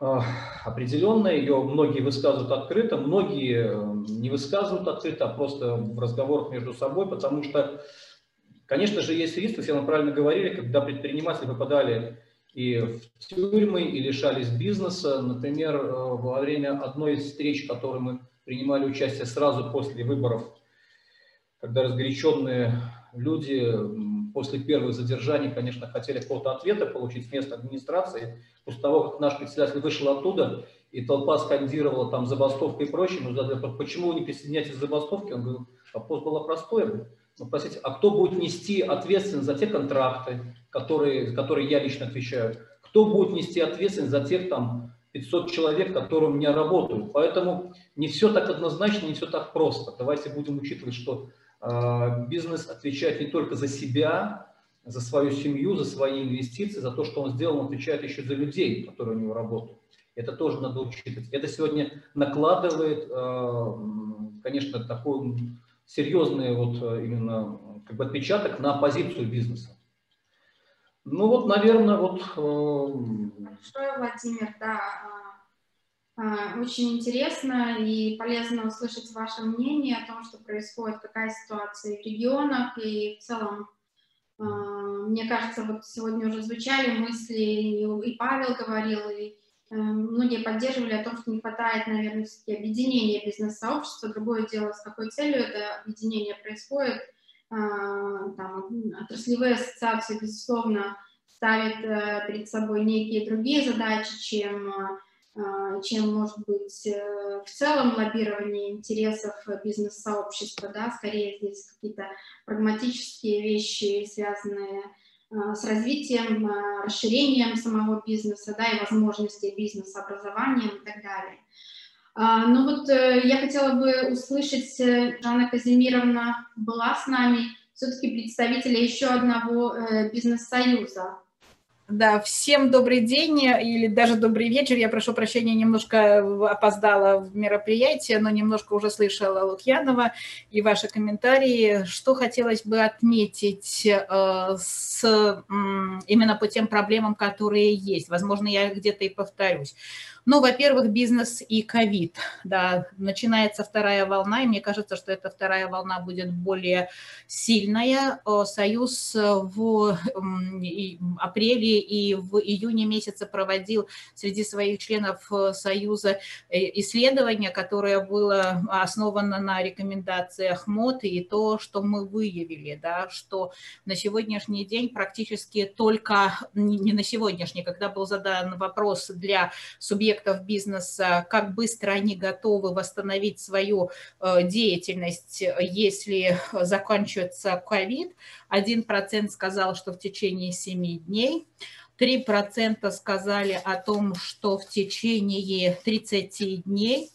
э, определенная, ее многие высказывают открыто, многие э, не высказывают открыто, а просто в разговорах между собой, потому что, конечно же, есть риск, все мы правильно говорили, когда предприниматели попадали и в тюрьмы, и лишались бизнеса. Например, э, во время одной из встреч, в которой мы принимали участие сразу после выборов, когда разгоряченные люди после первых задержаний, конечно, хотели какого-то ответа получить с места администрации. После того, как наш председатель вышел оттуда, и толпа скандировала там забастовка и прочее, мы задали, почему вы не присоединяетесь к забастовке? Он говорил, вопрос был простой. Ну, простите, а кто будет нести ответственность за те контракты, которые, которые я лично отвечаю? Кто будет нести ответственность за тех там 500 человек, которые у меня работают? Поэтому не все так однозначно, не все так просто. Давайте будем учитывать, что э, бизнес отвечает не только за себя, за свою семью, за свои инвестиции, за то, что он сделал, он отвечает еще за людей, которые у него работают. Это тоже надо учитывать. Это сегодня накладывает, э, конечно, такую серьезный вот э, именно как бы отпечаток на позицию бизнеса. Ну вот, наверное, вот... Что, э, Владимир, да, а, а, очень интересно и полезно услышать ваше мнение о том, что происходит, какая ситуация в регионах и в целом а, мне кажется, вот сегодня уже звучали мысли, и Павел говорил, и многие поддерживали о том, что не хватает, наверное, все-таки объединения бизнес-сообщества. Другое дело, с какой целью это объединение происходит. А, там, отраслевые ассоциации, безусловно, ставят э, перед собой некие другие задачи, чем, э, чем может быть э, в целом лоббирование интересов бизнес-сообщества. Да? Скорее здесь какие-то прагматические вещи, связанные с Э, с развитием, э, расширением самого бизнеса, да, и возможностей бизнеса, образованием и так далее. А, ну вот э, я хотела бы услышать, э, Жанна Казимировна была с нами, все-таки представителя еще одного э, бизнес-союза. Да, всем добрый день или даже добрый вечер. Я прошу прощения, немножко опоздала в мероприятие, но немножко уже слышала Лукьянова и ваши комментарии. Что хотелось бы отметить э, с, э, именно по тем проблемам, которые есть. Возможно, я где-то и повторюсь. Ну, во-первых, бизнес и ковид. Да, начинается вторая волна, и мне кажется, что эта вторая волна будет более сильная. Союз в апреле и в июне месяце проводил среди своих членов э, Союза э, исследование, которое было основано на рекомендациях МОД и то, что мы выявили, да, что на сегодняшний день практически только, не на сегодняшний, когда был задан вопрос для субъектов, субъектов бизнеса, как быстро они готовы восстановить свою э, деятельность, если заканчивается ковид. 1% сказал, что в течение 7 дней. 3% сказали о том, что в течение 30 дней.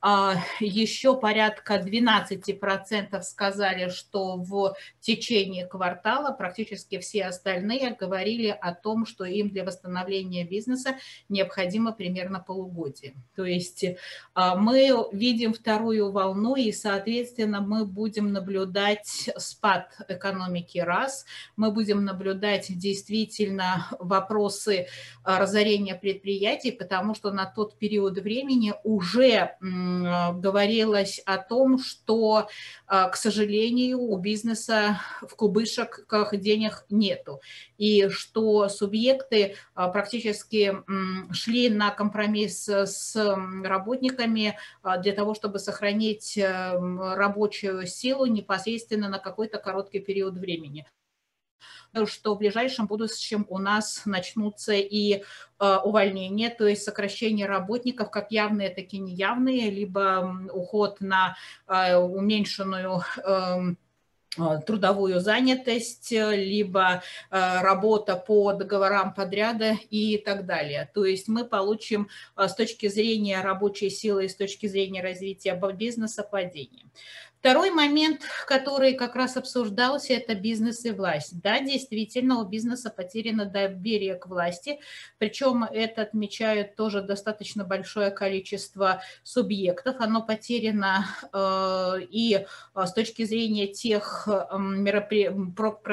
А, Еще порядка 12% сказали, что в течение квартала практически все остальные говорили о том, что им для восстановления бизнеса необходимо примерно полугодие. То есть а, мы видим вторую волну и, соответственно, мы будем наблюдать спад экономики раз, мы будем наблюдать действительно вопросы а, разорения предприятий, потому что на тот период времени уже говорилось о том, что, а, к сожалению, у бизнеса в кубышках денег нету, и что субъекты а, практически шли на компромисс с работниками а, для того, чтобы сохранить рабочую силу непосредственно на какой-то короткий период времени. Что в ближайшем будущем у нас начнутся и э, увольнения, то есть сокращение работников, как явные, так и неявные, либо уход на э, уменьшенную э, трудовую занятость, либо работа по договорам подряда и так далее. То есть мы получим с точки зрения рабочей силы и с точки зрения развития бизнеса падение. Второй момент, который как раз обсуждался, это бизнес и власть. Да, действительно, у бизнеса потеряно доверие к власти, причем это отмечают тоже достаточно большое количество субъектов. Оно потеряно э, и э, с точки зрения тех э, меропри...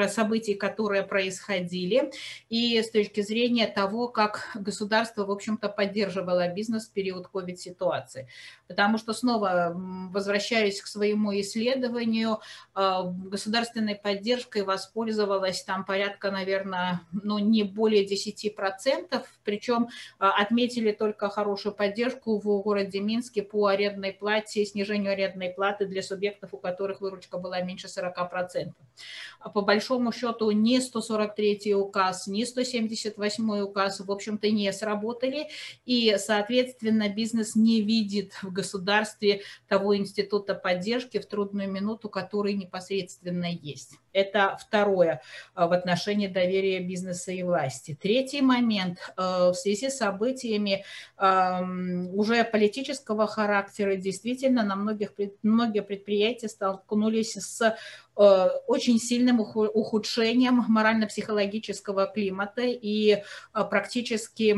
событий, которые происходили, и с точки зрения того, как государство, в общем-то, поддерживало бизнес в период COVID-ситуации. Потому что снова возвращаюсь к своему исследованию а, государственной поддержкой воспользовалась там порядка, наверное, ну не более 10%, причем а, отметили только хорошую поддержку в городе Минске по арендной плате, снижению арендной платы для субъектов, у которых выручка была меньше 40%. А по большому счету ни 143 указ, ни 178 указ, в общем-то, не сработали, и, соответственно, бизнес не видит в государстве того института поддержки, в трудную минуту, который непосредственно есть. Это второе э, в отношении доверия бизнеса и власти. Третий момент. Э, в связи с событиями эм, уже политического характера действительно на многих, многие предприятия столкнулись с э, очень сильным ухудшением морально-психологического климата и практически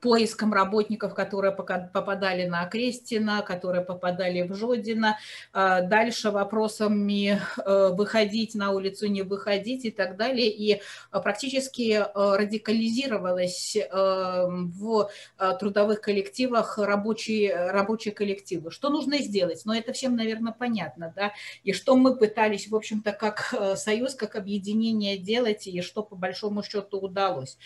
поиском работников, которые попадали на Окрестина, которые попадали в Жодино, а, дальше вопросами э, выходить на улицу, не выходить и так далее. И а, практически э, радикализировалось э, в трудовых коллективах рабочие, рабочие коллективы. Что нужно сделать? Но ну, это всем, наверное, понятно. Да? И что мы пытались, в общем-то, как союз, как объединение делать, и что по большому счету удалось.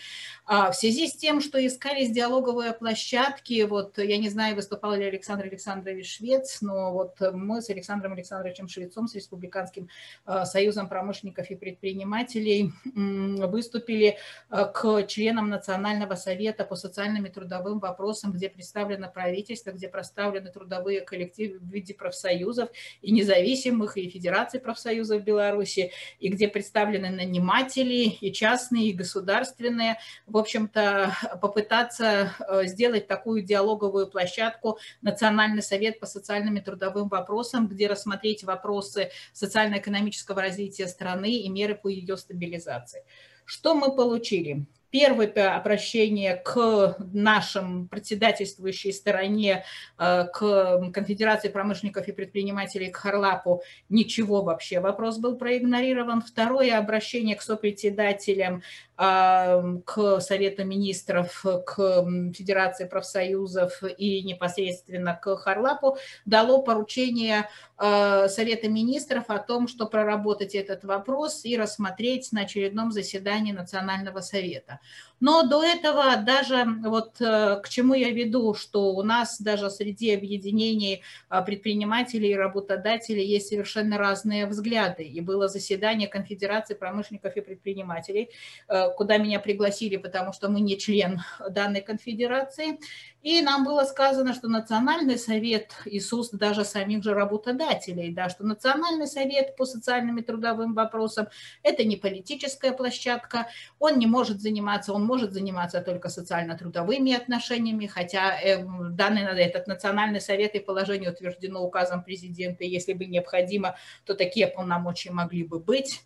В связи с тем, что искались диалоговые площадки. Вот я не знаю, выступал ли Александр Александрович Швец, но вот мы с Александром Александровичем Швецом, с Республиканским э, союзом промышленников и предпринимателей выступили э, к членам Национального совета по социальным и трудовым вопросам, где представлено правительство, где представлены трудовые коллективы в виде профсоюзов и независимых, и Федерации профсоюзов Беларуси, и где представлены наниматели, и частные, и государственные. В общем-то, по попытаться сделать такую диалоговую площадку Национальный совет по социальным и трудовым вопросам, где рассмотреть вопросы социально-экономического развития страны и меры по ее стабилизации. Что мы получили? Первое обращение к нашим председательствующей стороне, э, к Конфедерации промышленников и предпринимателей, к Харлапу, ничего вообще, вопрос был проигнорирован. Второе обращение к сопредседателям к Совету министров, к Федерации профсоюзов и непосредственно к Харлапу дало поручение а, Совета министров о том, что проработать этот вопрос и рассмотреть на очередном заседании Национального совета. Но до этого даже вот э, к чему я веду, что у нас даже среди объединений а, предпринимателей и работодателей есть совершенно разные взгляды. И было заседание Конфедерации промышленников и предпринимателей, э, куда меня пригласили, потому что мы не член данной конфедерации. И нам было сказано, что Национальный совет уст даже самих же работодателей, да, что Национальный совет по социальным и трудовым вопросам – это не политическая площадка, он не может заниматься, он может заниматься только социально-трудовыми отношениями, хотя э, данный этот Национальный совет и положение утверждено указом президента, если бы необходимо, то такие полномочия могли бы быть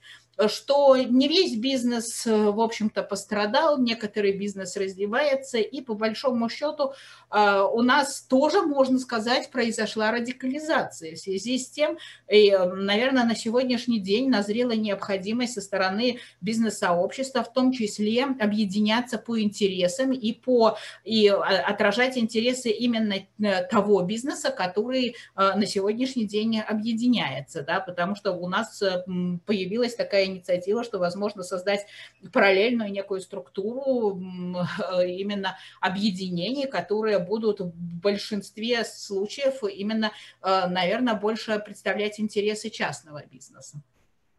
что не весь бизнес, э, в общем-то, пострадал, некоторый бизнес развивается, и по большому счету э, у нас тоже, можно сказать, произошла радикализация. В связи с тем, и, э, наверное, на сегодняшний день назрела необходимость со стороны бизнес-сообщества, в том числе объединяться по интересам и, по, и отражать интересы именно того бизнеса, который на сегодняшний день объединяется, да, потому что у нас появилась такая инициатива, что возможно создать параллельную некую структуру именно объединений, которые будут в большинстве случаев именно, э, наверное, больше представлять интересы частного бизнеса.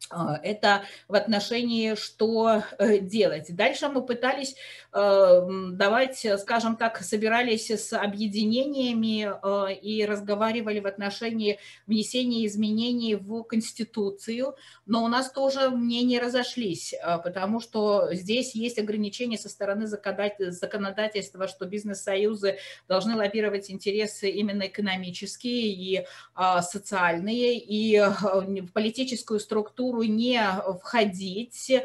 А, это в отношении, что э, делать. Дальше мы пытались э, давать, скажем так, собирались с объединениями э, и разговаривали в отношении внесения изменений в Конституцию, но у нас тоже мнения разошлись, потому что здесь есть ограничения со стороны законодательства, что бизнес-союзы должны лоббировать интересы именно экономические и а, социальные, и в политическую структуру структуру не входить, э,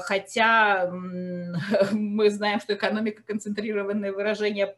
хотя [LAUGHS] мы знаем, что экономика – концентрированное выражение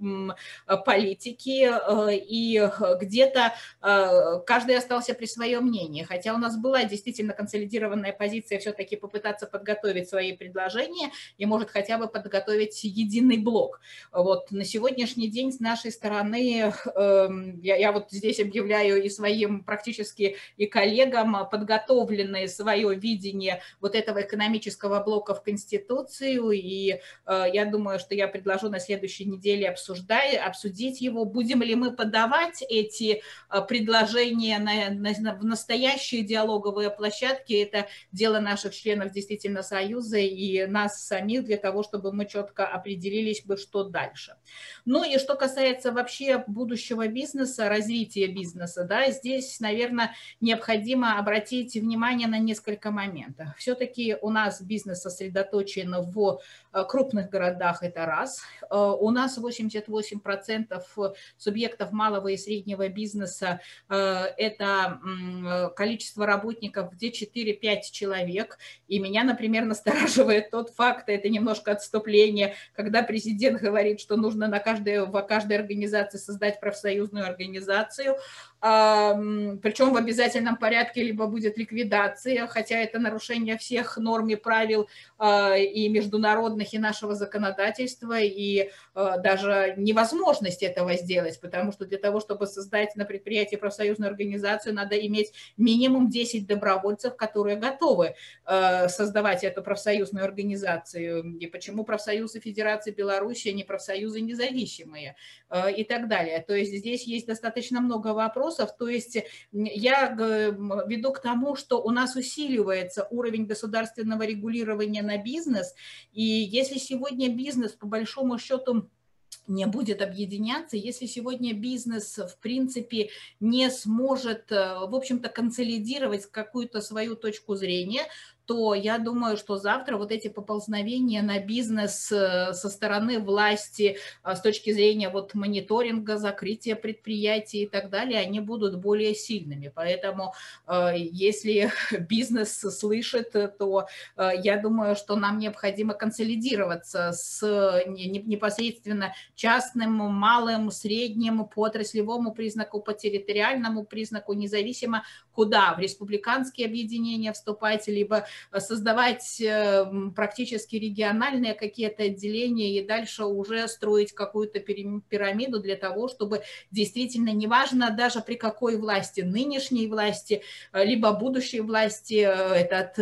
политики, э, и где-то э, каждый остался при своем мнении, хотя у нас была действительно консолидированная позиция все-таки попытаться подготовить свои предложения и, может, хотя бы подготовить единый блок. Вот на сегодняшний день с нашей стороны, эм, я, я вот здесь объявляю и своим практически и коллегам подготовленные свое видение вот этого экономического блока в Конституцию, и э, я думаю, что я предложу на следующей неделе обсуждать, обсудить его, будем ли мы подавать эти э, предложения на, на, в настоящие диалоговые площадки, это дело наших членов действительно Союза и нас самих для того, чтобы мы четко определились бы, что дальше. Ну и что касается вообще будущего бизнеса, развития бизнеса, да, здесь, наверное, необходимо обратить внимание на несколько моментах. Все-таки у нас бизнес сосредоточен в э, крупных городах, это раз. Э, у нас 88% субъектов малого и среднего бизнеса э, – это количество работников, где 4-5 человек. И меня, например, [LAUGHS] настораживает тот факт, это немножко отступление, когда президент говорит, что нужно на каждой, в каждой организации создать профсоюзную организацию, причем в обязательном порядке либо будет ликвидация, хотя это нарушение всех норм и правил а, и международных, и нашего законодательства, и а, даже невозможность этого сделать, потому что для того, чтобы создать на предприятии профсоюзную организацию, надо иметь минимум 10 добровольцев, которые готовы а, создавать эту профсоюзную организацию. И почему профсоюзы Федерации Беларуси, а не профсоюзы независимые и так далее. То есть здесь есть достаточно много вопросов, вопросов. То есть я веду к тому, что у нас усиливается уровень государственного регулирования на бизнес. И если сегодня бизнес, по большому счету, не будет объединяться, если сегодня бизнес, в принципе, не сможет, э, в общем-то, консолидировать какую-то свою точку зрения, то я думаю, что завтра вот эти поползновения на бизнес э, со стороны власти а, с точки зрения вот мониторинга, закрытия предприятий и так далее, они будут более сильными. Поэтому э, если [LAUGHS] бизнес слышит, то э, я думаю, что нам необходимо консолидироваться с непосредственно частным, малым, средним, по отраслевому признаку, по территориальному признаку, независимо куда, в республиканские объединения вступать, либо создавать э, практически региональные какие-то отделения и дальше уже строить какую-то пирамиду для того, чтобы действительно, неважно даже при какой власти, нынешней власти, э, либо будущей власти, э, этот,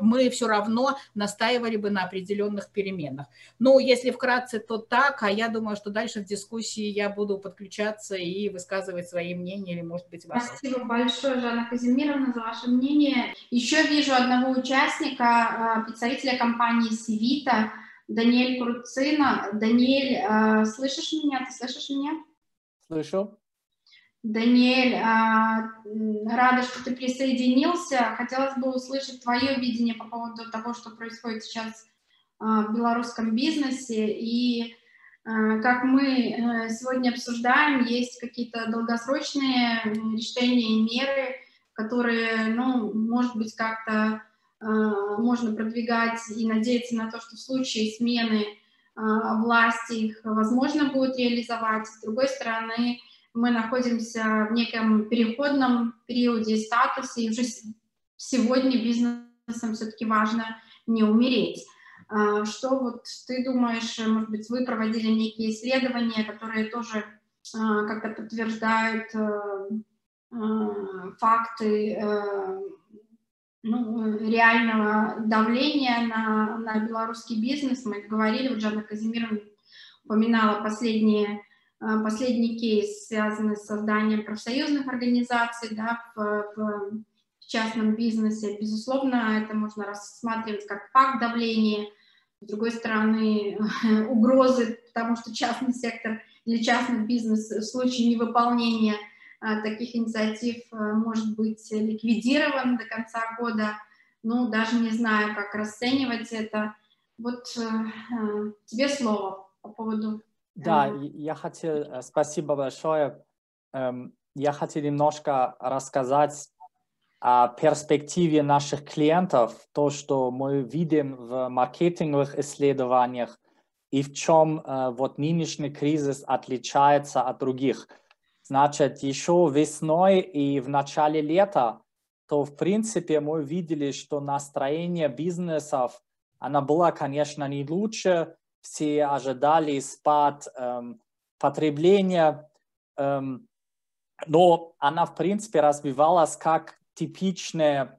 мы все равно настаивали бы на определенных переменах. Ну, если вкратце, то так, а я думаю, что дальше в дискуссии я буду подключаться и высказывать свои мнения, или, может быть, вас. Спасибо большое, Жанна Казимировна, за ваше мнение. Еще вижу одного участника, а, представителя компании Сивита, Даниэль Круцина. Даниэль, а, слышишь меня? Ты слышишь меня? Слышу. Даниэль, а, рада, что ты присоединился. Хотелось бы услышать твое видение по поводу того, что происходит сейчас в белорусском бизнесе. И как мы э, сегодня обсуждаем, есть какие-то долгосрочные решения и меры, которые, ну, может быть, как-то э, можно продвигать и надеяться на то, что в случае смены э, власти их возможно будет реализовать. С другой стороны, мы находимся в неком переходном периоде статуса, и уже сегодня бизнесом все-таки важно не умереть. Э, что вот ты думаешь, может быть, вы проводили некие исследования, которые тоже э, как-то подтверждают Э, факты э, ну, реального давления на, на белорусский бизнес. Мы говорили, вот Жанна Казимировна упоминала последние, э, последний кейс, связанный с созданием профсоюзных организаций да, в, в частном бизнесе. Безусловно, это можно рассматривать как факт давления. С другой стороны, [LAUGHS] угрозы, потому что частный сектор или частный бизнес в случае невыполнения – а, таких инициатив э, может быть ликвидирован до конца года. Ну, даже не знаю, как расценивать это. Вот э, э, тебе слово по поводу... Да, я хотел, спасибо большое. Эм, я хотел немножко рассказать перспективе наших клиентов, то, что мы видим в маркетинговых исследованиях и в чем вот нынешний кризис отличается от других. Значит, еще весной и в начале лета, то в принципе мы видели, что настроение бизнесов, она была, конечно, не лучше. Все ожидали спад эм, потребления, эм, но она, в принципе, развивалась как типичный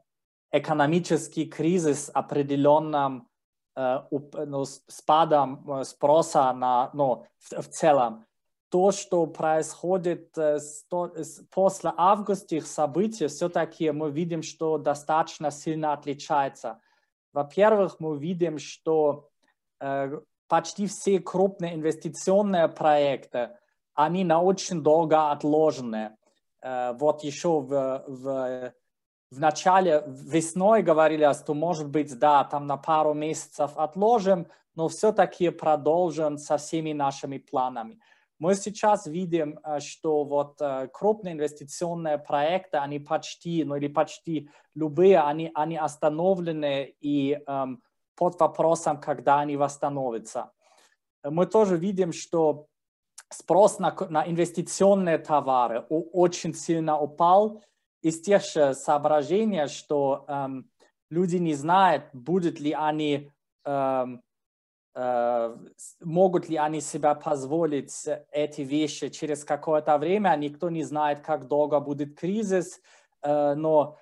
экономический кризис определенным э, ну, спадом э, спроса на, ну, в, в целом то, что происходит э, после августских событий, все-таки мы видим, что достаточно сильно отличается. Во-первых, мы видим, что э, почти все крупные инвестиционные проекты, они на очень долго отложены. Э, вот еще в, в, в начале весной говорили, что может быть, да, там на пару месяцев отложим, но все-таки продолжим со всеми нашими планами. Мы сейчас видим, э, что вот э, крупные инвестиционные проекты, они почти, ну или почти любые, они, они остановлены и эм, под вопросом, когда они восстановятся. Мы тоже видим, что спрос на, на инвестиционные товары очень сильно упал из тех же соображений, что эм, люди не знают, будут ли они эм, Э, могут ли они себя позволить эти вещи через какое-то время. Никто не знает, как долго будет кризис, э, но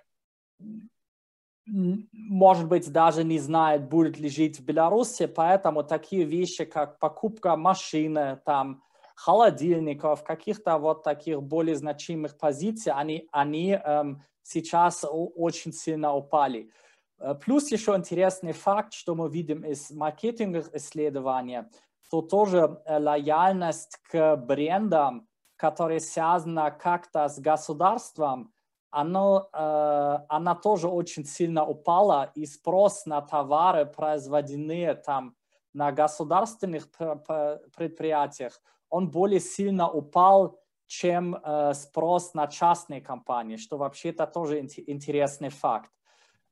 может быть, даже не знает, будет ли жить в Беларуси, поэтому такие вещи, как покупка машины, там, холодильников, каких-то вот таких более значимых позиций, они, они эм, сейчас очень сильно упали. Э, плюс еще интересный факт, что мы видим из маркетинговых исследований, то тоже э, лояльность к брендам, которые связаны как-то с государством, оно, она тоже очень сильно упала, и спрос на товары, производимые там на государственных предприятиях, он более сильно упал, чем спрос на частные компании, что вообще-то тоже интересный факт.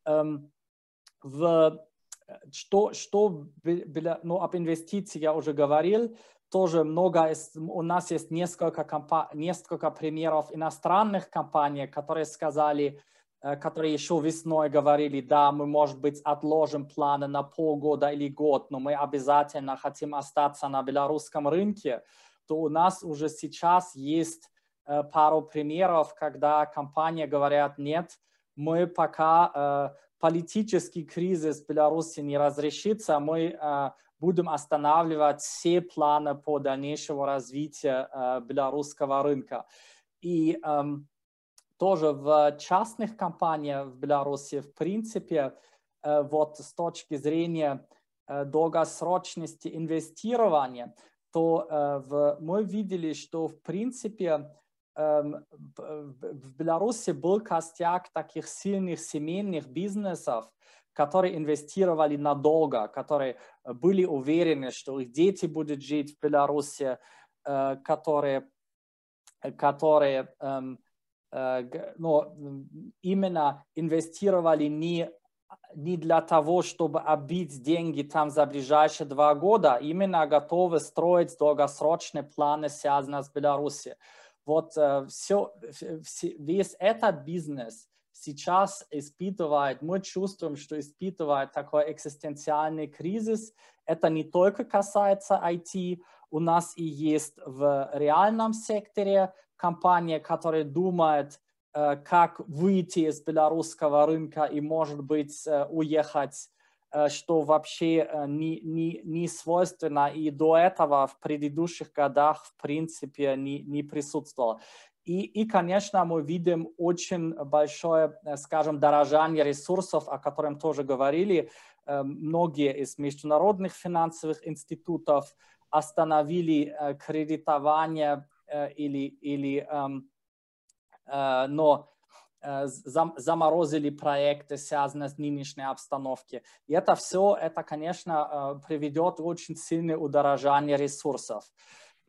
Эм, в, что, что ну, об инвестициях я уже говорил, тоже много, у нас есть несколько, компа, несколько примеров иностранных компаний, которые сказали, э, которые еще весной говорили, да, мы, может быть, отложим планы на полгода или год, но мы обязательно хотим остаться на белорусском рынке, то у нас уже сейчас есть э, пару примеров, когда компании говорят, нет, мы пока э, политический кризис в Беларуси не разрешится, мы будем останавливать все планы по дальнейшему развитию э, белорусского рынка. И эм, тоже в частных компаниях в Беларуси, в принципе, э, вот с точки зрения э, долгосрочности инвестирования, то э, в, мы видели, что в принципе эм, в Беларуси был костяк таких сильных семейных бизнесов, которые инвестировали надолго, которые э, были уверены, что их дети будут жить в Беларуси, э, которые, э, которые ну, именно инвестировали не, не для того, чтобы обить деньги там за ближайшие два года, именно готовы строить долгосрочные планы, связанные с Беларусью. Вот все, весь этот бизнес – сейчас испытывает, мы чувствуем, что испытывает такой экзистенциальный кризис. Это не только касается IT, у нас и есть в реальном секторе компания, которая думает, э, как выйти из белорусского рынка и, может быть, э, уехать, э, что вообще не, не, не свойственно и до этого в предыдущих годах, в принципе, не, не присутствовало. И, и, конечно, мы видим очень большое, э, скажем, дорожание ресурсов, о котором тоже говорили. Э, многие из международных финансовых институтов остановили э, кредитование или, или эм, но заморозили проекты, связанные с нынешней обстановкой. И это все, это, конечно, приведет к очень сильное удорожание ресурсов.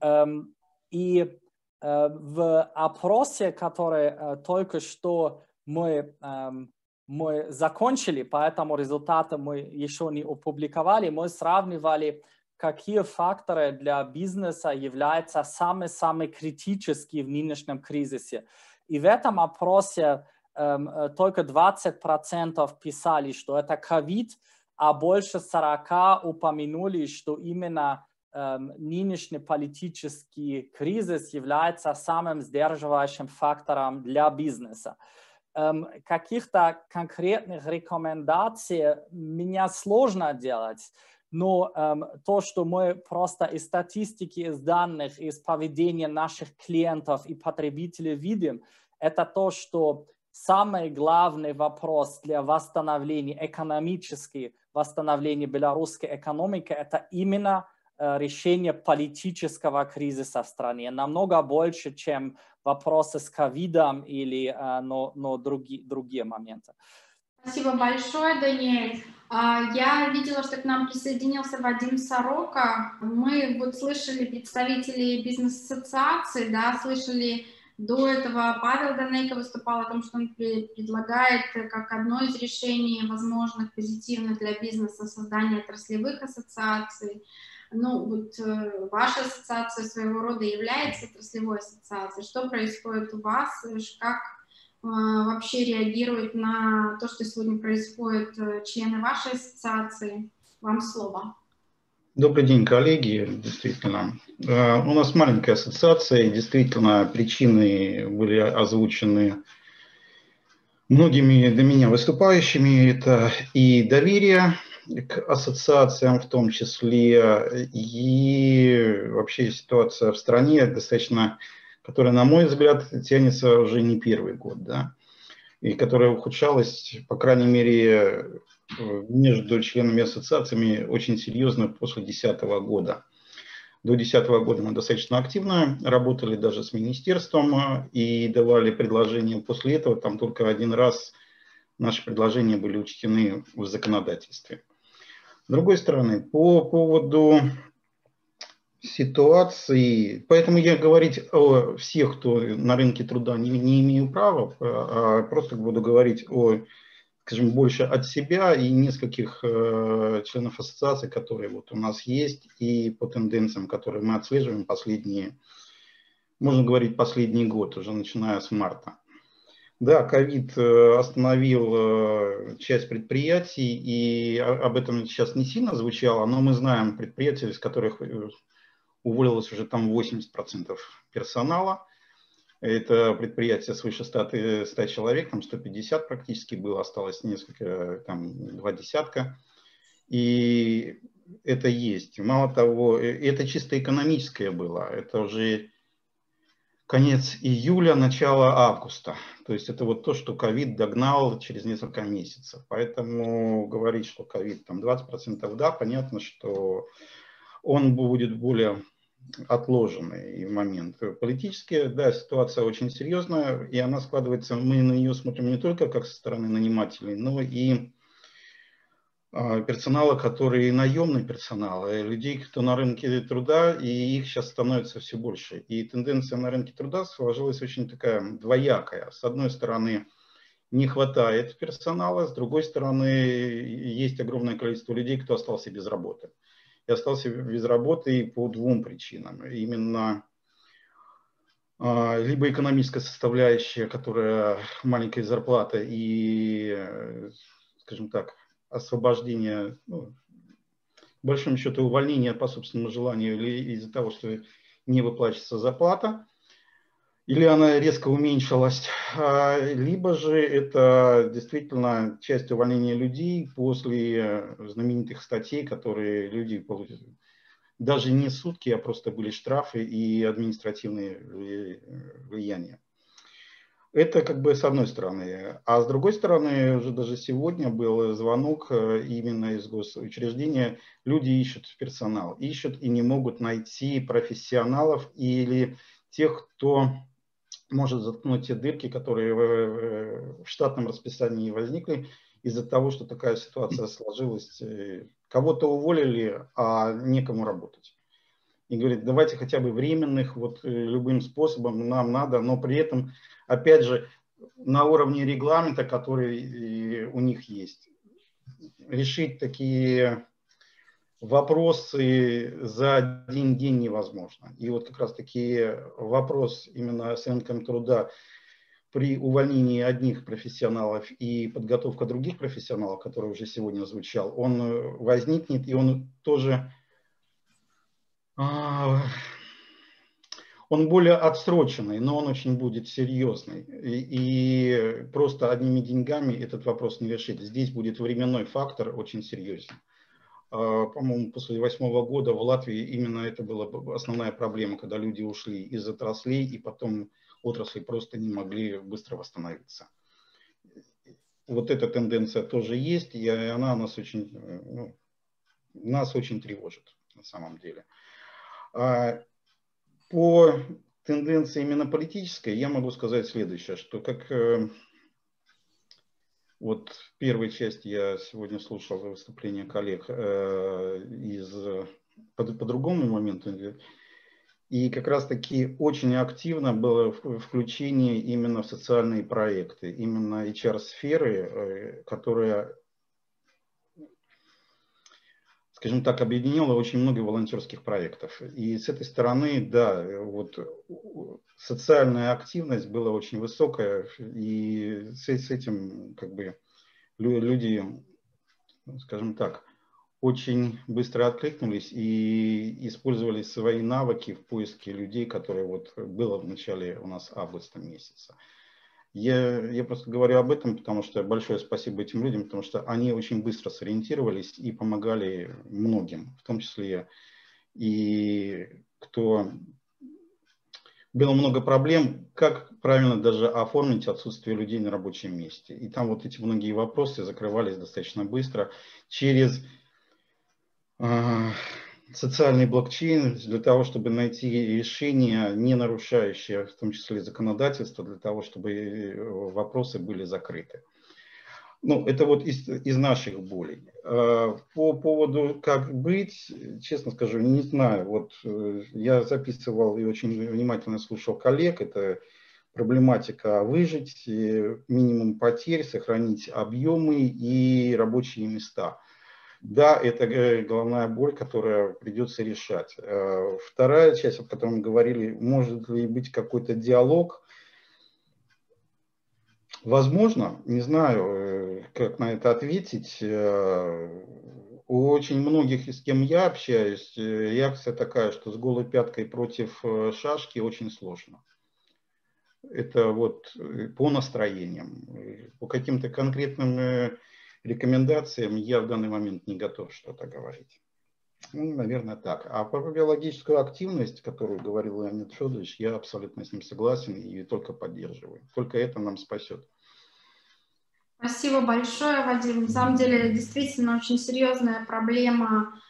Эм, и Э, в опросе, который э, только что мы, эм, мы закончили, поэтому результаты мы еще не опубликовали, мы сравнивали, какие факторы для бизнеса являются самые-самые критические в нынешнем кризисе. И в этом опросе эм, э, только 20% писали, что это ковид, а больше 40 упомянули, что именно Эм, нынешний политический кризис является самым сдерживающим фактором для бизнеса. Эм, каких-то конкретных рекомендаций меня сложно делать, но эм, то, что мы просто из статистики, из данных, из поведения наших клиентов и потребителей видим, это то, что самый главный вопрос для восстановления, экономического восстановления белорусской экономики, это именно Э, решение политического кризиса в стране намного больше, чем вопросы с ковидом или э, но, но другие, другие моменты. Спасибо большое, Даниэль. А, я видела, что к нам присоединился Вадим Сорока. Мы вот слышали представителей бизнес-ассоциации, да, слышали до этого Павел Данейко выступал о том, что он предлагает как одно из решений возможных позитивных для бизнеса создание отраслевых ассоциаций ну, вот э, ваша ассоциация своего рода является отраслевой ассоциацией. Что происходит у вас? Как э, вообще реагируют на то, что сегодня происходит э, члены вашей ассоциации? Вам слово. Добрый день, коллеги. Действительно, у нас маленькая ассоциация, действительно причины были озвучены многими до меня выступающими. Это и доверие к ассоциациям в том числе, и вообще ситуация в стране достаточно, которая, на мой взгляд, тянется уже не первый год, да, и которая ухудшалась, по крайней мере, между членами ассоциациями очень серьезно после 2010 года. До 2010 года мы достаточно активно работали даже с министерством и давали предложения. После этого там только один раз наши предложения были учтены в законодательстве. С другой стороны, по поводу ситуации, поэтому я говорить о всех, кто на рынке труда не, не имею права, а просто буду говорить о, скажем, больше от себя и нескольких э, членов ассоциации, которые вот у нас есть, и по тенденциям, которые мы отслеживаем последние, можно говорить, последний год, уже начиная с марта. Да, ковид э, остановил э, часть предприятий, и об этом сейчас не сильно звучало, но мы знаем предприятия, из которых э, уволилось уже там 80% персонала. Это предприятие свыше 100, 100 человек, там 150 практически было, осталось несколько, там два десятка. И это есть. Мало того, это чисто экономическое было. Это уже конец июля, начало августа. То есть это вот то, что ковид догнал через несколько месяцев. Поэтому говорить, что ковид там 20%, да, понятно, что он будет более отложенный момент. Политически, да, ситуация очень серьезная, и она складывается, мы на нее смотрим не только как со стороны нанимателей, но и а, персонала, который наемный персонал, э, людей, кто на рынке труда, и их сейчас становится все больше. И тенденция на рынке труда сложилась очень такая двоякая. С одной стороны, не хватает персонала, с другой стороны, есть огромное количество людей, кто остался без работы. И остался без работы по двум причинам. Именно а, либо экономическая составляющая, которая маленькая зарплата и, скажем так, освобождение, ну, в большом счету увольнение по собственному желанию или из-за того, что не выплачивается зарплата, или она резко уменьшилась, а, либо же это действительно часть увольнения людей после знаменитых статей, которые люди получили. Даже не сутки, а просто были штрафы и административные влияния. Это как бы с одной стороны. А с другой стороны, уже даже сегодня был звонок э, именно из госучреждения. Люди ищут персонал, ищут и не могут найти профессионалов или тех, кто может заткнуть те дырки, которые в штатном расписании возникли из-за того, что такая ситуация сложилась. Э, кого-то уволили, а некому работать. И говорит, давайте хотя бы временных, вот э, любым способом нам надо, но при этом опять же, на уровне регламента, который у них есть. Решить такие вопросы за один день невозможно. И вот как раз таки вопрос именно с рынком труда при увольнении одних профессионалов и подготовка других профессионалов, который уже сегодня звучал, он возникнет, и он тоже а, он более отсроченный, но он очень будет серьезный. И, и просто одними деньгами этот вопрос не решить. Здесь будет временной фактор очень серьезен. А, по-моему, после восьмого года в Латвии именно это была основная проблема, когда люди ушли из отраслей, и потом отрасли просто не могли быстро восстановиться. Вот эта тенденция тоже есть, и она нас очень, ну, нас очень тревожит на самом деле. А, по тенденции именно политической я могу сказать следующее, что как э, вот в первой части я сегодня слушал выступление коллег э, из по, по другому моменту, и как раз таки очень активно было включение именно в социальные проекты, именно HR-сферы, э, которая скажем так, объединила очень много волонтерских проектов. И с этой стороны, да, вот социальная активность была очень высокая, и с, с этим как бы люди, скажем так, очень быстро откликнулись и использовали свои навыки в поиске людей, которые вот было в начале у нас августа месяца. Я, я просто говорю об этом, потому что большое спасибо этим людям, потому что они очень быстро сориентировались и помогали многим, в том числе и кто... Было много проблем, как правильно даже оформить отсутствие людей на рабочем месте. И там вот эти многие вопросы закрывались достаточно быстро через а, социальный блокчейн для того, чтобы найти решение, не нарушающее в том числе законодательство, для того, чтобы э, вопросы были закрыты. Ну, это вот из, из наших болей. А, по поводу как быть, честно скажу, не знаю. Вот э, я записывал и очень внимательно слушал коллег. Это проблематика выжить, минимум потерь, сохранить объемы и рабочие места. Да, это э, головная боль, которая придется решать. Э, вторая часть, о которой мы говорили, может ли быть какой-то диалог. Возможно, не знаю, э, как на это ответить. У очень многих, с кем я общаюсь, реакция такая, что с голой пяткой против шашки очень сложно. Это вот по настроениям, по каким-то конкретным рекомендациям я в данный момент не готов что-то говорить. Ну, наверное, так. А про биологическую активность, которую говорил Леонид Федорович, я абсолютно с ним согласен и только поддерживаю. Только это нам спасет. Спасибо большое, Вадим. На самом деле, действительно очень серьезная проблема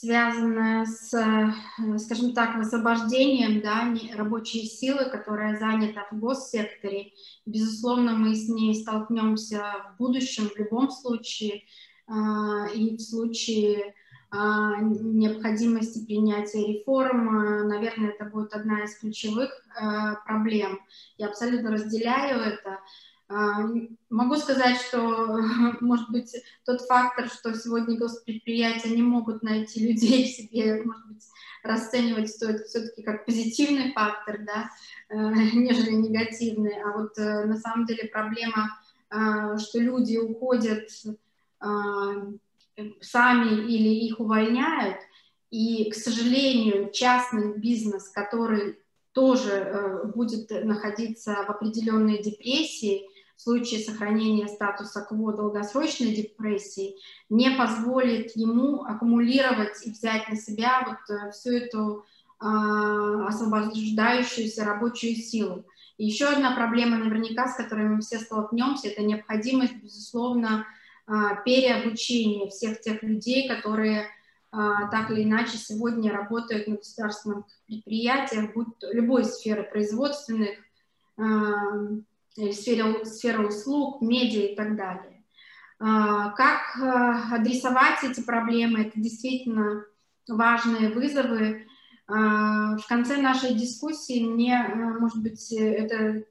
связанная с, э, скажем так, освобождением да, рабочей силы, которая занята в госсекторе. Безусловно, мы с ней столкнемся в будущем в любом случае, а, и в случае а, необходимости принятия реформ, наверное, это будет одна из ключевых э, проблем. Я абсолютно разделяю это. А, могу сказать, что, [LAUGHS] может быть, тот фактор, что сегодня госпредприятия не могут найти людей в себе, может быть, расценивать стоит все-таки как позитивный фактор, да, э, [LAUGHS] нежели негативный. А вот э, на самом деле проблема, а, что люди уходят сами или их увольняют, и, к сожалению, частный бизнес, который тоже э, будет находиться в определенной депрессии, в случае сохранения статуса КВО долгосрочной депрессии не позволит ему аккумулировать и взять на себя вот э, всю эту э, освобождающуюся рабочую силу. И еще одна проблема наверняка, с которой мы все столкнемся, это необходимость, безусловно, э, переобучения всех тех людей, которые э, так или иначе сегодня работают на государственных предприятиях, будь любой сферы производственных, в сфере, сфера услуг, медиа и так далее. А, как э, адресовать эти проблемы, это действительно важные вызовы. А, в конце нашей дискуссии мне, э, может быть, это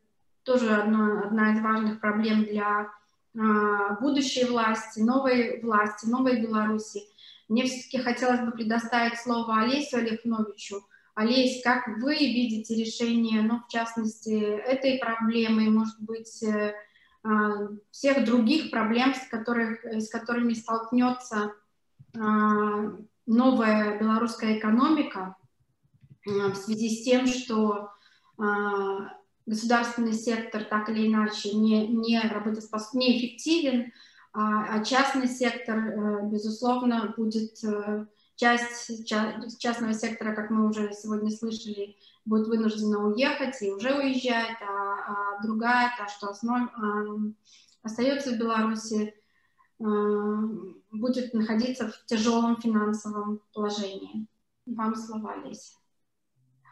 тоже одно, одна из важных проблем для а, будущей власти, новой власти, новой Беларуси. Мне все-таки хотелось бы предоставить слово Олесю Олехновичу, Олесь, как вы видите решение, ну, в частности, этой проблемы, может быть, э, а, всех других проблем, с, которых, с которыми столкнется а, новая белорусская экономика а, в связи с тем, что государственный сектор так или иначе не, не работоспособен, неэффективен, а частный сектор, э, безусловно, будет э, часть частного сектора, как мы уже сегодня слышали, будет вынуждена уехать и уже уезжает, а, а другая, та, что основ, а, остается в Беларуси, а, будет находиться в тяжелом финансовом положении. Вам слова, Олеся.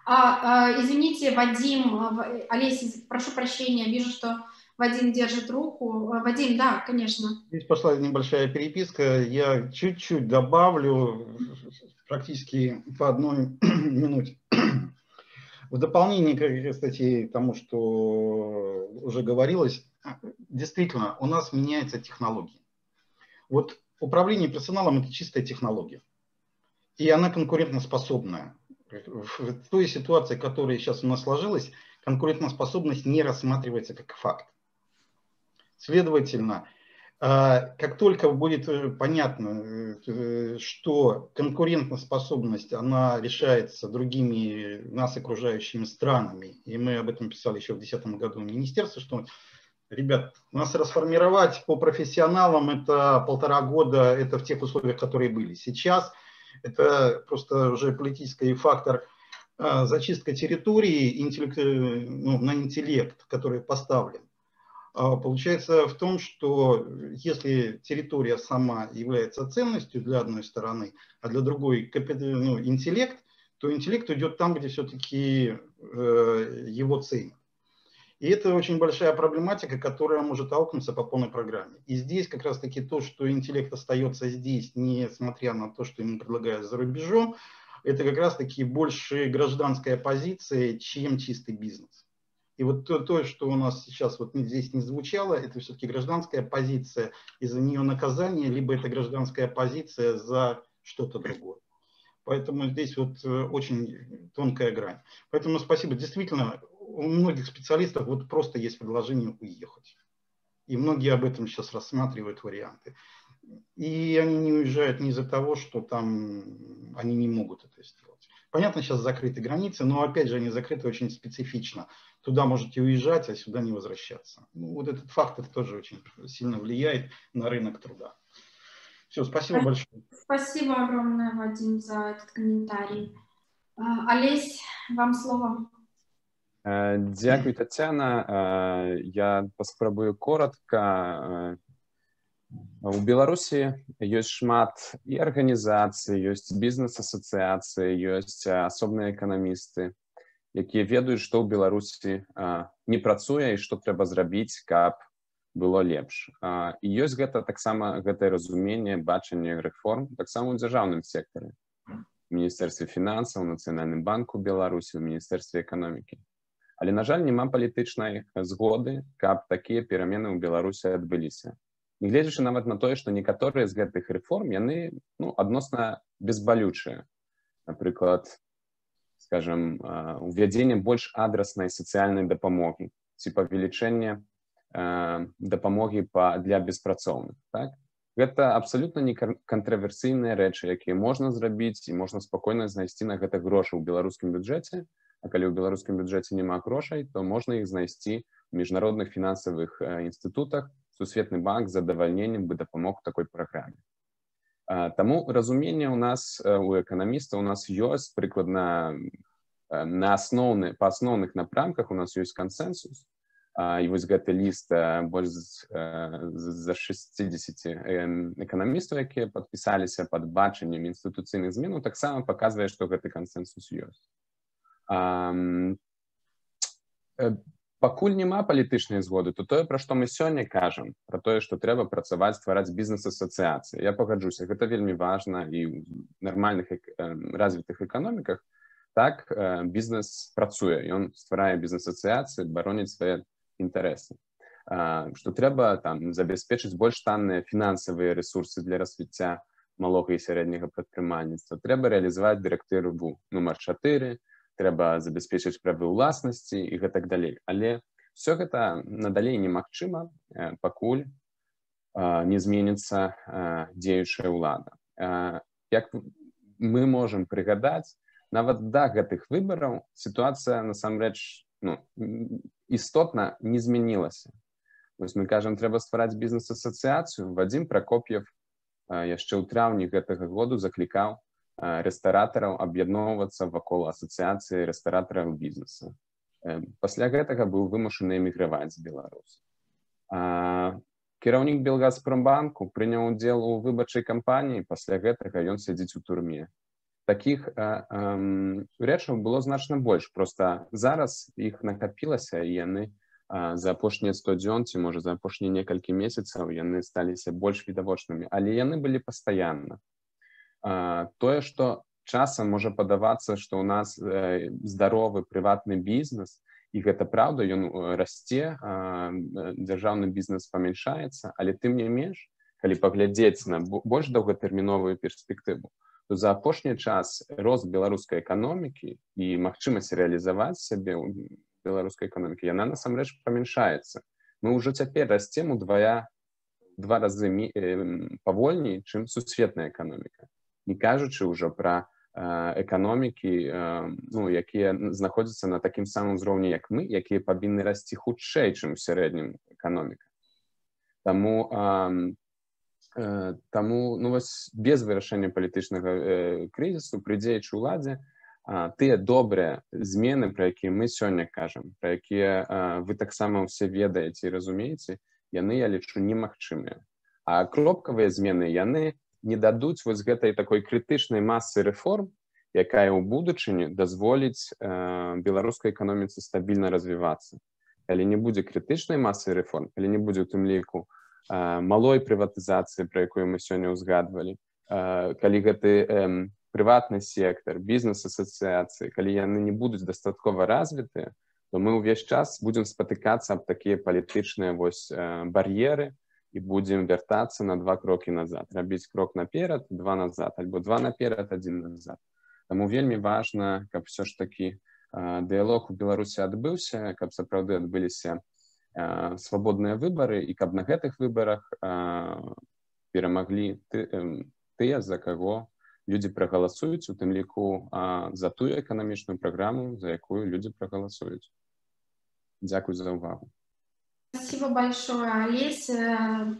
А, а, извините, Вадим, Олеся, прошу прощения, вижу, что Вадим держит руку. Вадим, да, конечно. Здесь пошла небольшая переписка. Я чуть-чуть добавлю, практически по одной [CLEARS THROAT] минуте. В дополнение, кстати, к тому, что уже говорилось, действительно, у нас меняется технология. Вот управление персоналом – это чистая технология. И она конкурентоспособная. В той ситуации, которая сейчас у нас сложилась, конкурентоспособность не рассматривается как факт. Следовательно, а, как только будет э, понятно, э, что конкурентоспособность, она решается другими нас окружающими странами, и мы об этом писали еще в 2010 году в министерстве, что, ребят, нас расформировать по профессионалам это полтора года, это в тех условиях, которые были. Сейчас это просто уже политический фактор зачистка территории интеллект, э, ну, на интеллект, который поставлен. А, получается в том, что если территория сама является ценностью для одной стороны, а для другой ну, интеллект, то интеллект идет там, где все-таки э, его ценят. И это очень большая проблематика, которая может аукнуться по полной программе. И здесь как раз-таки то, что интеллект остается здесь, несмотря на то, что ему предлагают за рубежом, это как раз-таки больше гражданская позиция, чем чистый бизнес. И вот то, то, что у нас сейчас вот здесь не звучало, это все-таки гражданская позиция, и за нее наказание, либо это гражданская позиция за что-то другое. Поэтому здесь вот э, очень тонкая грань. Поэтому спасибо. Действительно, у многих специалистов вот просто есть предложение уехать. И многие об этом сейчас рассматривают варианты. И они не уезжают не из-за того, что там они не могут это сделать. Понятно, сейчас закрыты границы, но опять же они закрыты очень специфично Туда можете уезжать, а сюда не возвращаться. Ну, вот этот фактор тоже очень сильно влияет на рынок труда. Все, спасибо большое. Спасибо огромное, Вадим, за этот комментарий. А, Олесь, вам слово. Э, Дякую, Тетяна. Э, я паспрабую коротко. Э, у Беларусі ёсць шмат і арганізацый, ёсць бізнес-асацыяцыі, ёсць асобныя эканамісты, Якія ведаюць, што ў Беларусі не працуе і што трэба зрабіць, каб было лепш. І ёсць гэта таксама гэтае разуменне бачанне рэформ таксама ў дзяржаўным сектары міністэрстве фінансаў, нацыянальным банку Беларусі, у міністэрстве эканомікі. Але на жаль, няма палітычнай згоды, каб такія перамены ў Беларусі адбыліся гледзячы нават на тое што некаторыя з гэтых рэформ яны ну адносна безбалючыя напрыклад скажем увядзенне больш адраснай сацыяльнай дапамогі ці павелічэнне дапамогі па для беспрацоўных так? Гэта абсалютна не кантраверсійныя рэчы якія можна зрабіць і можна спакойна знайсці на гэта грошы ў беларускім бюджэце а калі ў беларускім бюджэце няма грошай то можна іх знайсці міжнародных фінансавых інстытутах сусветны банк задавальненнем бы дапамог такой праграме Таму разуменне у нас у эканаміста у нас ёсць прыкладна на асноўны па асноўных напрамках у нас ёсць кансенсус і вось гэты ліст больш за 60 эканамістаў якія падпісаліся пад бачаннем інстытуцыйных зменаў таксама паказвае што гэты кансенсус ёсць пакуль няма палітычнай згоды то тое пра што мы сёння кажам про тое што трэба працаваць ствараць бізнес-асацыяцыі я пагаджуся гэта вельмі важна і нармальных развітых эканоміках так бізнес працуе ён стварае бізнес-асацыяцыі бароніць свае інтарэсы. Што трэба там забяспечыць больш танныя фінансавыя ресурсы для развіцця малога і сярэдняга прадпрымальніцтва трэба рэалізаваць дырэктыру нумар 4 трэба забяспечыць правы ўласнасці і гэтак далей. Але все гэта надалей немагчыма пакуль не зменіцца дзеючая ўлада. Як мы можемм прыгадаць нават да гэтых выбараў сітуацыя насамрэч ну, істотна не змянілася. Вось мы кажам трэба ствараць бізнес-асацыяцыю. Вадзім пракоп'ев яшчэ ў траўні гэтага году заклікаў рэстаратараў аб'ядноўвацца вакол асацыяцыі рэстаратараў бізнеса. Пасля гэтага быў вымушаны эміграваць з Беларус. Кіраўнік Белгазпромбанку прыняў удзел у выбарчай кампаніі, пасля гэтага ён сядзіць у турме. Такіх рэчаў было значна больш. Проста зараз іх накапілася і яны за апошнія 100 дзён ці можа за апошнія некалькі месяцаў яны сталіся больш відавочнымі, але яны былі пастаянна тое что часам можа падавацца что у нас здаровы прыватны бізнес і гэта праўда ён расце дзяржаўны бізнес памяншаецца але тым не менш калі паглядзець на больш доўгатэрміновую перспектыву то за апошні час рост беларускай эканомікі і магчымасць рэалізаваць сябе ў беларускай эканомікі яна насамрэч памяншаецца мы ўжо цяпер расцем удвая два разы павольней чым сусветная эканоміка не кажучы ўжо пра эканомікі ну, якія знаходзяцца на такім самым узроўні як мы якія павінны расці хутчэй чым у сярэднім эканоміка. Таму Таму ну, вось без вырашэння палітычнага крызісу пры дзеючай уладзе тыя добрыя змены пра якія мы сёння кажам пра якія вы таксама ўсе ведаеце і разумееце яны я лічу немагчымыя. А кропкавыя змены яны не дадуць вось гэтай такой крытычнай масы рэформ якая ў будучыні дазволіць э, беларускай эканоміцы стабільна развівацца. Калі не будзе крытычнай масы рэформ калі не будзе у тым ліку э, малой прыватызацыі пра якую мы сёння ўзгадвалі э, калі гэты э, прыватны сектор бізнес-асацыяцыі калі яны не будуць дастаткова развітыя то мы ўвесь час будзем спатыкацца аб такія палітычныя вось э, бар'еры і будзем вяртацца на два крокі назад. Рабіць крок наперад два назад альбо два наперад адзін назад. Таму вельмі важна каб все ж такі дыялог у беларусі адбыўся каб сапраўды адбыліся свабодныя выбары і каб на гэтых выбарах перамаглі ты, тыя за каго людзі прагаласуюць у тым ліку за тую эканамічную праграму за якую людзі прагаласуюць. Дякую за ўвагу Спасибо большое, Олесь. Э,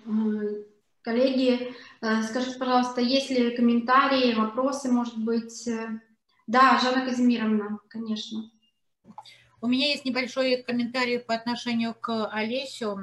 коллеги, э, скажите, пожалуйста, есть ли комментарии, вопросы, может быть? Э, да, Жанна Казимировна, конечно. У меня есть небольшой комментарий по отношению к Олесю.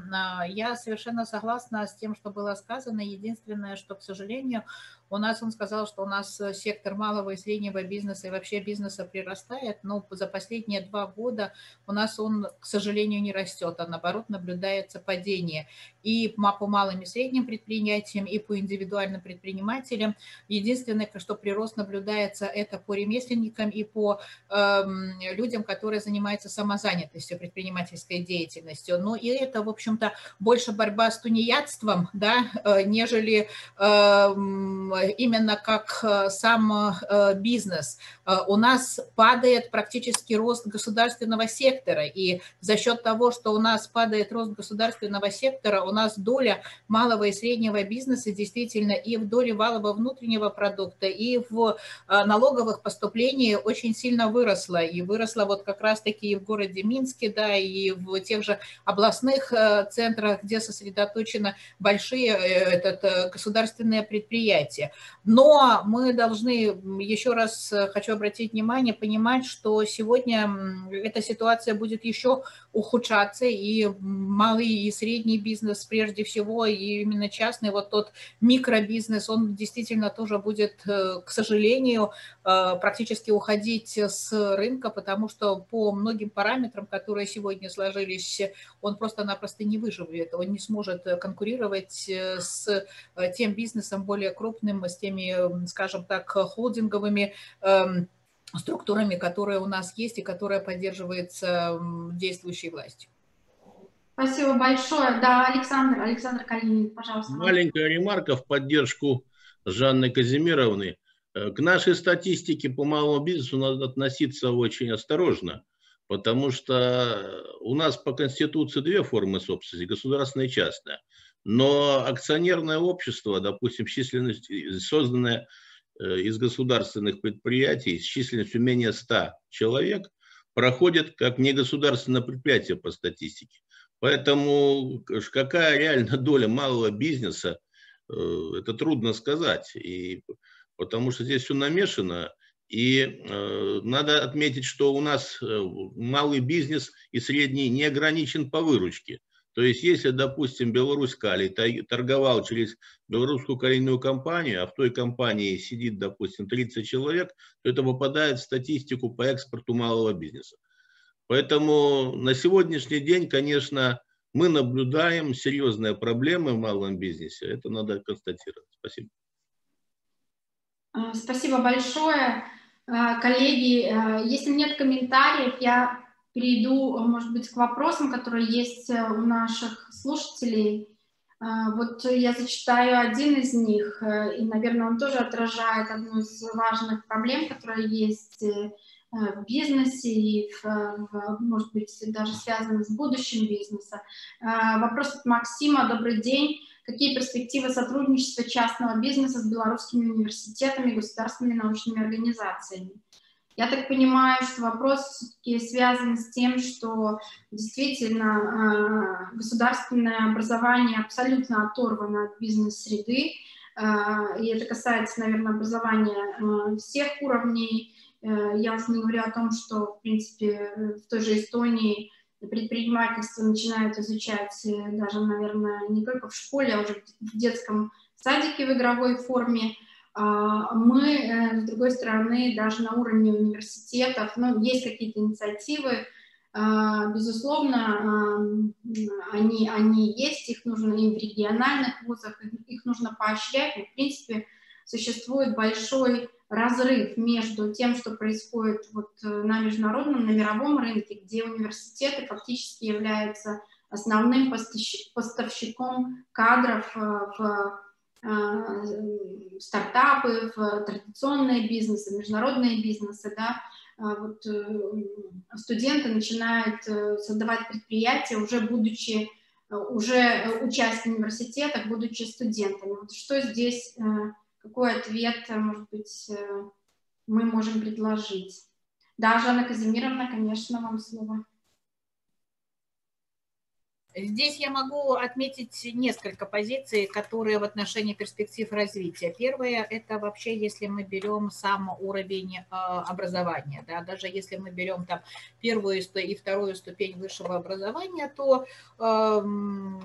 Я совершенно согласна с тем, что было сказано. Единственное, что, к сожалению, у нас он сказал, что у нас э, сектор малого и среднего бизнеса и вообще бизнеса прирастает, но за последние два года у нас он, к сожалению, не растет, а наоборот наблюдается падение. И по малым и средним предприятиям, и по индивидуальным предпринимателям. Единственное, что прирост наблюдается, это по ремесленникам и по э, людям, которые занимаются самозанятостью, предпринимательской деятельностью. Ну и это, в общем-то, больше борьба с тунеядством, да, э, нежели э, именно как э, сам э, бизнес. Э, у нас падает практически рост государственного сектора, и за счет того, что у нас падает рост государственного сектора, у нас доля малого и среднего бизнеса действительно и в доле валового внутреннего продукта, и в налоговых поступлениях очень сильно выросла. И выросла вот как раз-таки и в городе Минске, да, и в тех же областных центрах, где сосредоточены большие этот, государственные предприятия. Но мы должны, еще раз э, хочу обратить внимание, понимать, что сегодня эта ситуация будет еще ухудшаться, и малый и средний бизнес прежде всего, и именно частный, вот тот микробизнес, он действительно тоже будет, э, к сожалению, э, практически уходить с рынка, потому что по многим параметрам, которые сегодня сложились, он просто-напросто не выживет, он не сможет конкурировать с тем бизнесом более крупным, с теми, скажем так, холдинговыми эм, структурами, которые у нас есть и которые поддерживаются действующей властью. Спасибо большое. Да, Александр, Александр Калинин, пожалуйста. Маленькая ремарка в поддержку Жанны Казимировны. Э, к нашей статистике по малому бизнесу надо относиться очень осторожно, потому что у нас по Конституции две формы собственности, государственная и частная. Но акционерное общество, допустим, численность, созданное э, из государственных предприятий с численностью менее 100 человек, проходит как негосударственное предприятие по статистике. Поэтому какая реально доля малого бизнеса, э, это трудно сказать. И, потому что здесь все намешано. И э, надо отметить, что у нас малый бизнес и средний не ограничен по выручке. То есть, если, допустим, Беларусь Калий торговал через белорусскую калийную компанию, а в той компании сидит, допустим, 30 человек, то это попадает в статистику по экспорту малого бизнеса. Поэтому на сегодняшний день, конечно, мы наблюдаем серьезные проблемы в малом бизнесе. Это надо констатировать. Спасибо. А, спасибо большое. А, коллеги, а, если нет комментариев, я перейду, может быть, к вопросам, которые есть э, у наших слушателей. А, вот я зачитаю один из них, э, и, наверное, он тоже отражает одну из важных проблем, которые есть э, в бизнесе и, в, может быть, даже связаны с будущим бизнеса. Вопрос от Максима. Добрый день. Какие перспективы сотрудничества частного бизнеса с белорусскими университетами и государственными научными организациями? Я так понимаю, что вопрос связан с тем, что действительно а, государственное образование абсолютно оторвано от бизнес-среды, а, и это касается, наверное, образования а, всех уровней, Я уж не говорю о том, что, в принципе, в той же Эстонии предпринимательство начинают изучать даже, наверное, не только в школе, а уже в детском садике в игровой форме. А, мы, с другой стороны, даже на уровне университетов, ну, есть какие-то инициативы, а, безусловно, они, они есть, их нужно и в региональных вузах, их нужно поощрять. Но, в принципе, существует большой разрыв между тем, что происходит вот э, на международном, на мировом рынке, где университеты фактически являются основным поставщиком кадров э, в э, стартапы, в традиционные бизнесы, международные бизнесы, да, а, вот э, студенты начинают э, создавать предприятия, уже будучи, э, уже учась в университетах, будучи студентами. Вот что здесь, какой ответ, может быть, мы можем предложить? Да, Жанна Казимировна, конечно, вам слово. Здесь я могу отметить несколько позиций, которые в отношении перспектив развития. Первое – это вообще, если мы берем сам уровень э, образования, да, даже если мы берем там первую и вторую ступень высшего образования, то э,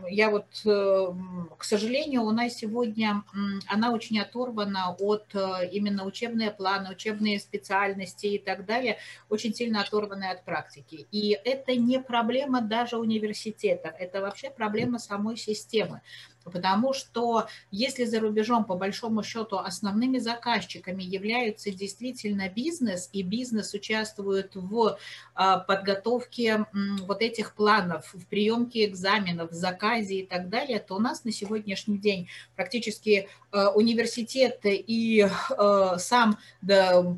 я вот, э, к сожалению, у нас сегодня она очень оторвана от э, именно учебные планы, учебные специальности и так далее, очень сильно оторваны от практики. И это не проблема даже университетов, это вообще проблема самой системы. Потому что если за рубежом, по большому счету, основными заказчиками являются действительно бизнес, и бизнес участвует в а, подготовке вот этих планов, в приемке экзаменов, в заказе и так далее, то у нас на сегодняшний день практически а, университет и а, сам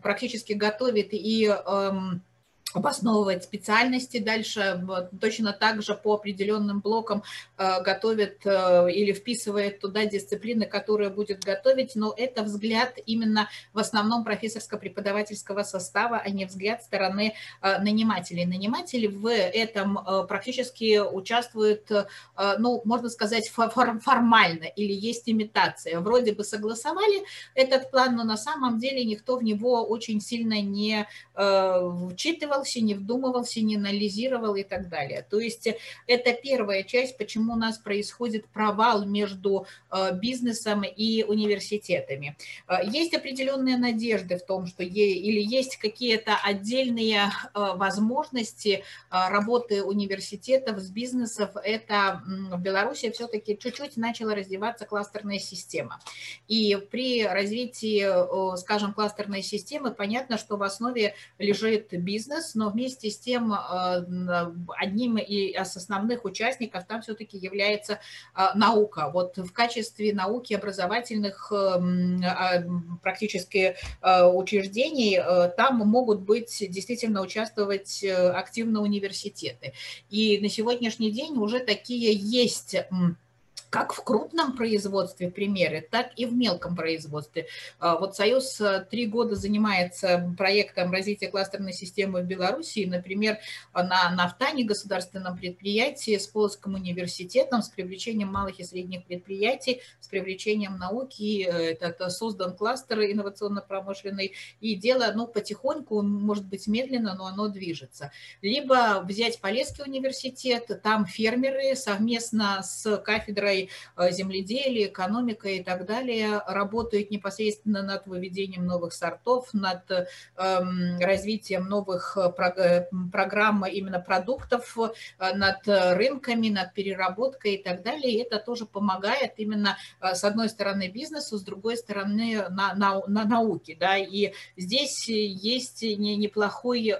практически готовит и обосновывает специальности дальше, точно так же по определенным блокам э, готовит э, или вписывает туда дисциплины, которые будет готовить, но это взгляд именно в основном профессорско-преподавательского состава, а не взгляд стороны э, нанимателей. Наниматели в этом практически участвуют, ну, можно сказать, формально или есть имитация. Вроде бы согласовали этот план, но на самом деле никто в него очень сильно не вчитывал, вчитывался, не вдумывался, не анализировал и так далее. То есть это первая часть, почему у нас происходит провал между э, бизнесом и университетами. Э, есть определенные надежды в том, что или есть какие-то отдельные э, возможности работы университетов с бизнесов. Это в Беларуси все-таки чуть-чуть начала раздеваться кластерная система. И при развитии, скажем, кластерной системы понятно, что в основе лежит бизнес, но вместе с тем э, одним из основных участников там все-таки является э, наука. Вот в качестве науки образовательных эм, а, практически э, учреждений там могут быть действительно участвовать активно университеты. И на сегодняшний день уже такие есть как в крупном производстве примеры, так и в мелком производстве. А, вот Союз э, три года занимается проектом развития кластерной системы в Беларуси. Например, на Нафтане, государственном предприятии, с Полоцким университетом, с привлечением малых и средних предприятий, с привлечением науки, э, это создан кластер инновационно-промышленный. И дело, ну, потихоньку, может быть, медленно, но оно движется. Либо взять Полесский университет, там фермеры совместно с кафедрой сферой э, земледелия, экономика и так далее, работают непосредственно над выведением новых сортов, над эм, развитием новых э, э, программ именно продуктов, над рынками, над переработкой и так далее. И это тоже помогает именно с одной стороны бизнесу, с другой стороны на, на, на науке. Да? И здесь есть неплохой,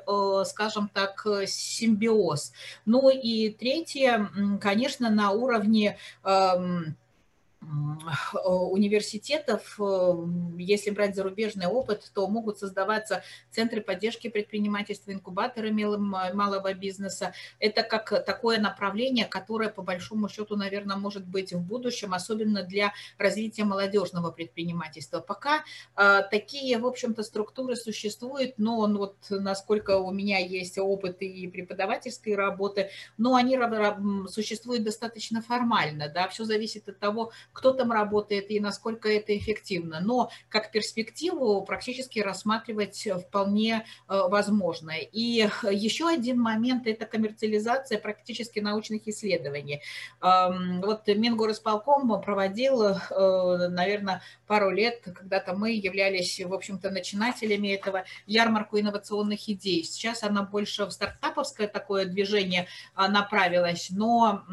скажем так, симбиоз. Ну и третье, конечно, на уровне um, Э, [LAUGHS] университетов, э, если брать зарубежный опыт, то могут создаваться центры поддержки предпринимательства, инкубаторы малого бизнеса. Это как такое направление, которое по большому счету, наверное, может быть в будущем, особенно для развития молодежного предпринимательства. Пока э, такие, в общем-то, структуры существуют, но вот насколько у меня есть опыт и преподавательской работы, но они существуют достаточно формально, да, все зависит от того, кто там работает и насколько это эффективно. Но как перспективу практически рассматривать вполне возможно. И еще один момент – это коммерциализация практически научных исследований. Вот Мингорисполком проводил, наверное, пару лет, когда-то мы являлись, в общем-то, начинателями этого ярмарку инновационных идей. Сейчас она больше в стартаповское такое движение а, направилась, но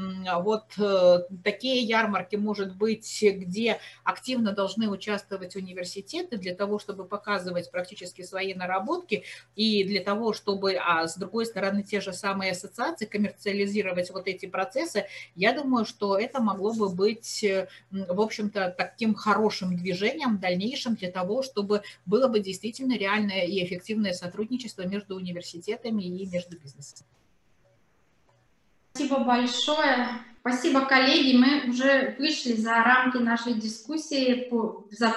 вот э, такие ярмарки, может быть, где активно должны участвовать университеты для того, чтобы показывать практически свои наработки и для того, чтобы, а с другой стороны, те же самые ассоциации коммерциализировать вот эти процессы, я думаю, что это могло бы быть, в общем-то, таким хорошим движением в дальнейшем для того, чтобы было бы действительно реальное и эффективное сотрудничество между университетами и между бизнесом. Спасибо большое. Спасибо, коллеги. Мы уже вышли за рамки нашей дискуссии, за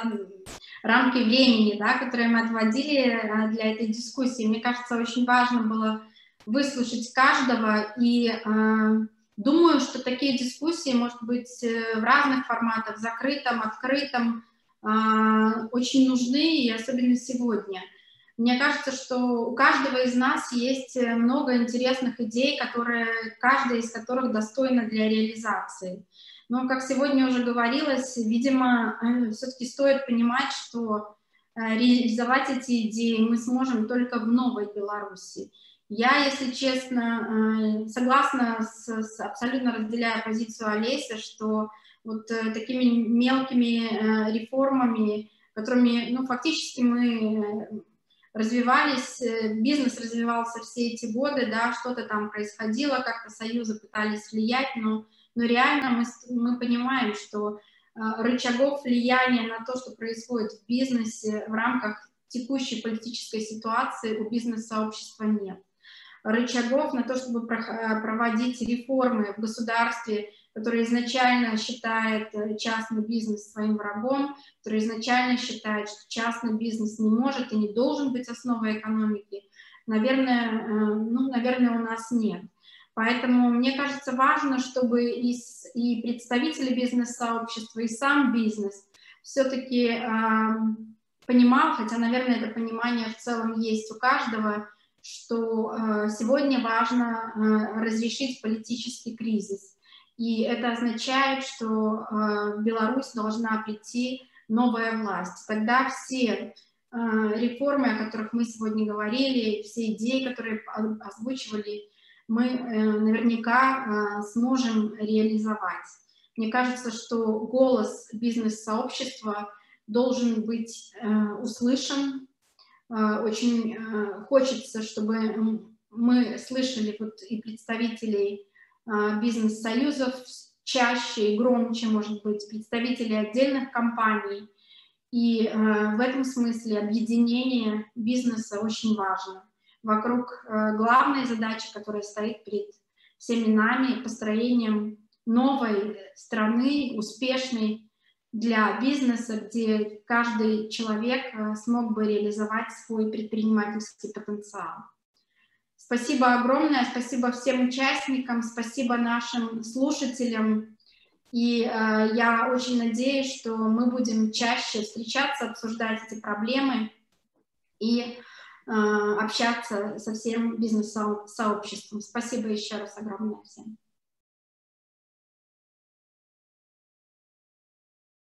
рамки времени, да, которые мы отводили э, для этой дискуссии. Мне кажется, очень важно было выслушать каждого, и э, думаю, что такие дискуссии, может быть, э, в разных форматах, закрытом, открытом, э, очень нужны, и особенно сегодня – мне кажется, что у каждого из нас есть э, много интересных идей, которые, каждая из которых достойна для реализации. Но, как сегодня уже говорилось, видимо, э, все-таки стоит понимать, что э, реализовать эти идеи мы сможем только в новой Беларуси. Я, если честно, согласна с, с абсолютно разделяя позицию Олеся, что вот такими мелкими реформами, которыми, ну, фактически мы развивались, э, бизнес развивался все эти годы, да, что-то там происходило, как-то союзы пытались влиять, но, но реально мы, мы понимаем, что э, рычагов влияния на то, что происходит в бизнесе в рамках текущей политической ситуации у бизнес-сообщества нет. Рычагов на то, чтобы э, проводить реформы в государстве который изначально считает э, частный бизнес своим врагом, который изначально считает, что частный бизнес не может и не должен быть основой экономики, наверное, э, ну, наверное, у нас нет. Поэтому мне кажется важно, чтобы и, и представители бизнес-сообщества, и сам бизнес все-таки э, понимал, хотя, наверное, это понимание в целом есть у каждого, что э, сегодня важно э, разрешить политический кризис и это означает, что э, в Беларусь должна прийти новая власть. Тогда все э, реформы, о которых мы сегодня говорили, все идеи, которые озвучивали, мы э, наверняка сможем реализовать. Мне кажется, что голос бизнес-сообщества должен быть услышан. Очень хочется, чтобы мы слышали вот и представителей бизнес-союзов чаще и громче, может быть, представители отдельных компаний. И а, в этом смысле объединение бизнеса очень важно. Вокруг а, главной задачи, которая стоит перед всеми нами, построением новой страны, успешной для бизнеса, где каждый человек смог бы реализовать свой предпринимательский потенциал. Спасибо огромное, спасибо всем участникам, спасибо нашим слушателям. И э, я очень надеюсь, что мы будем чаще встречаться, обсуждать эти проблемы и э, общаться со всем бизнес-сообществом. Спасибо еще раз огромное всем.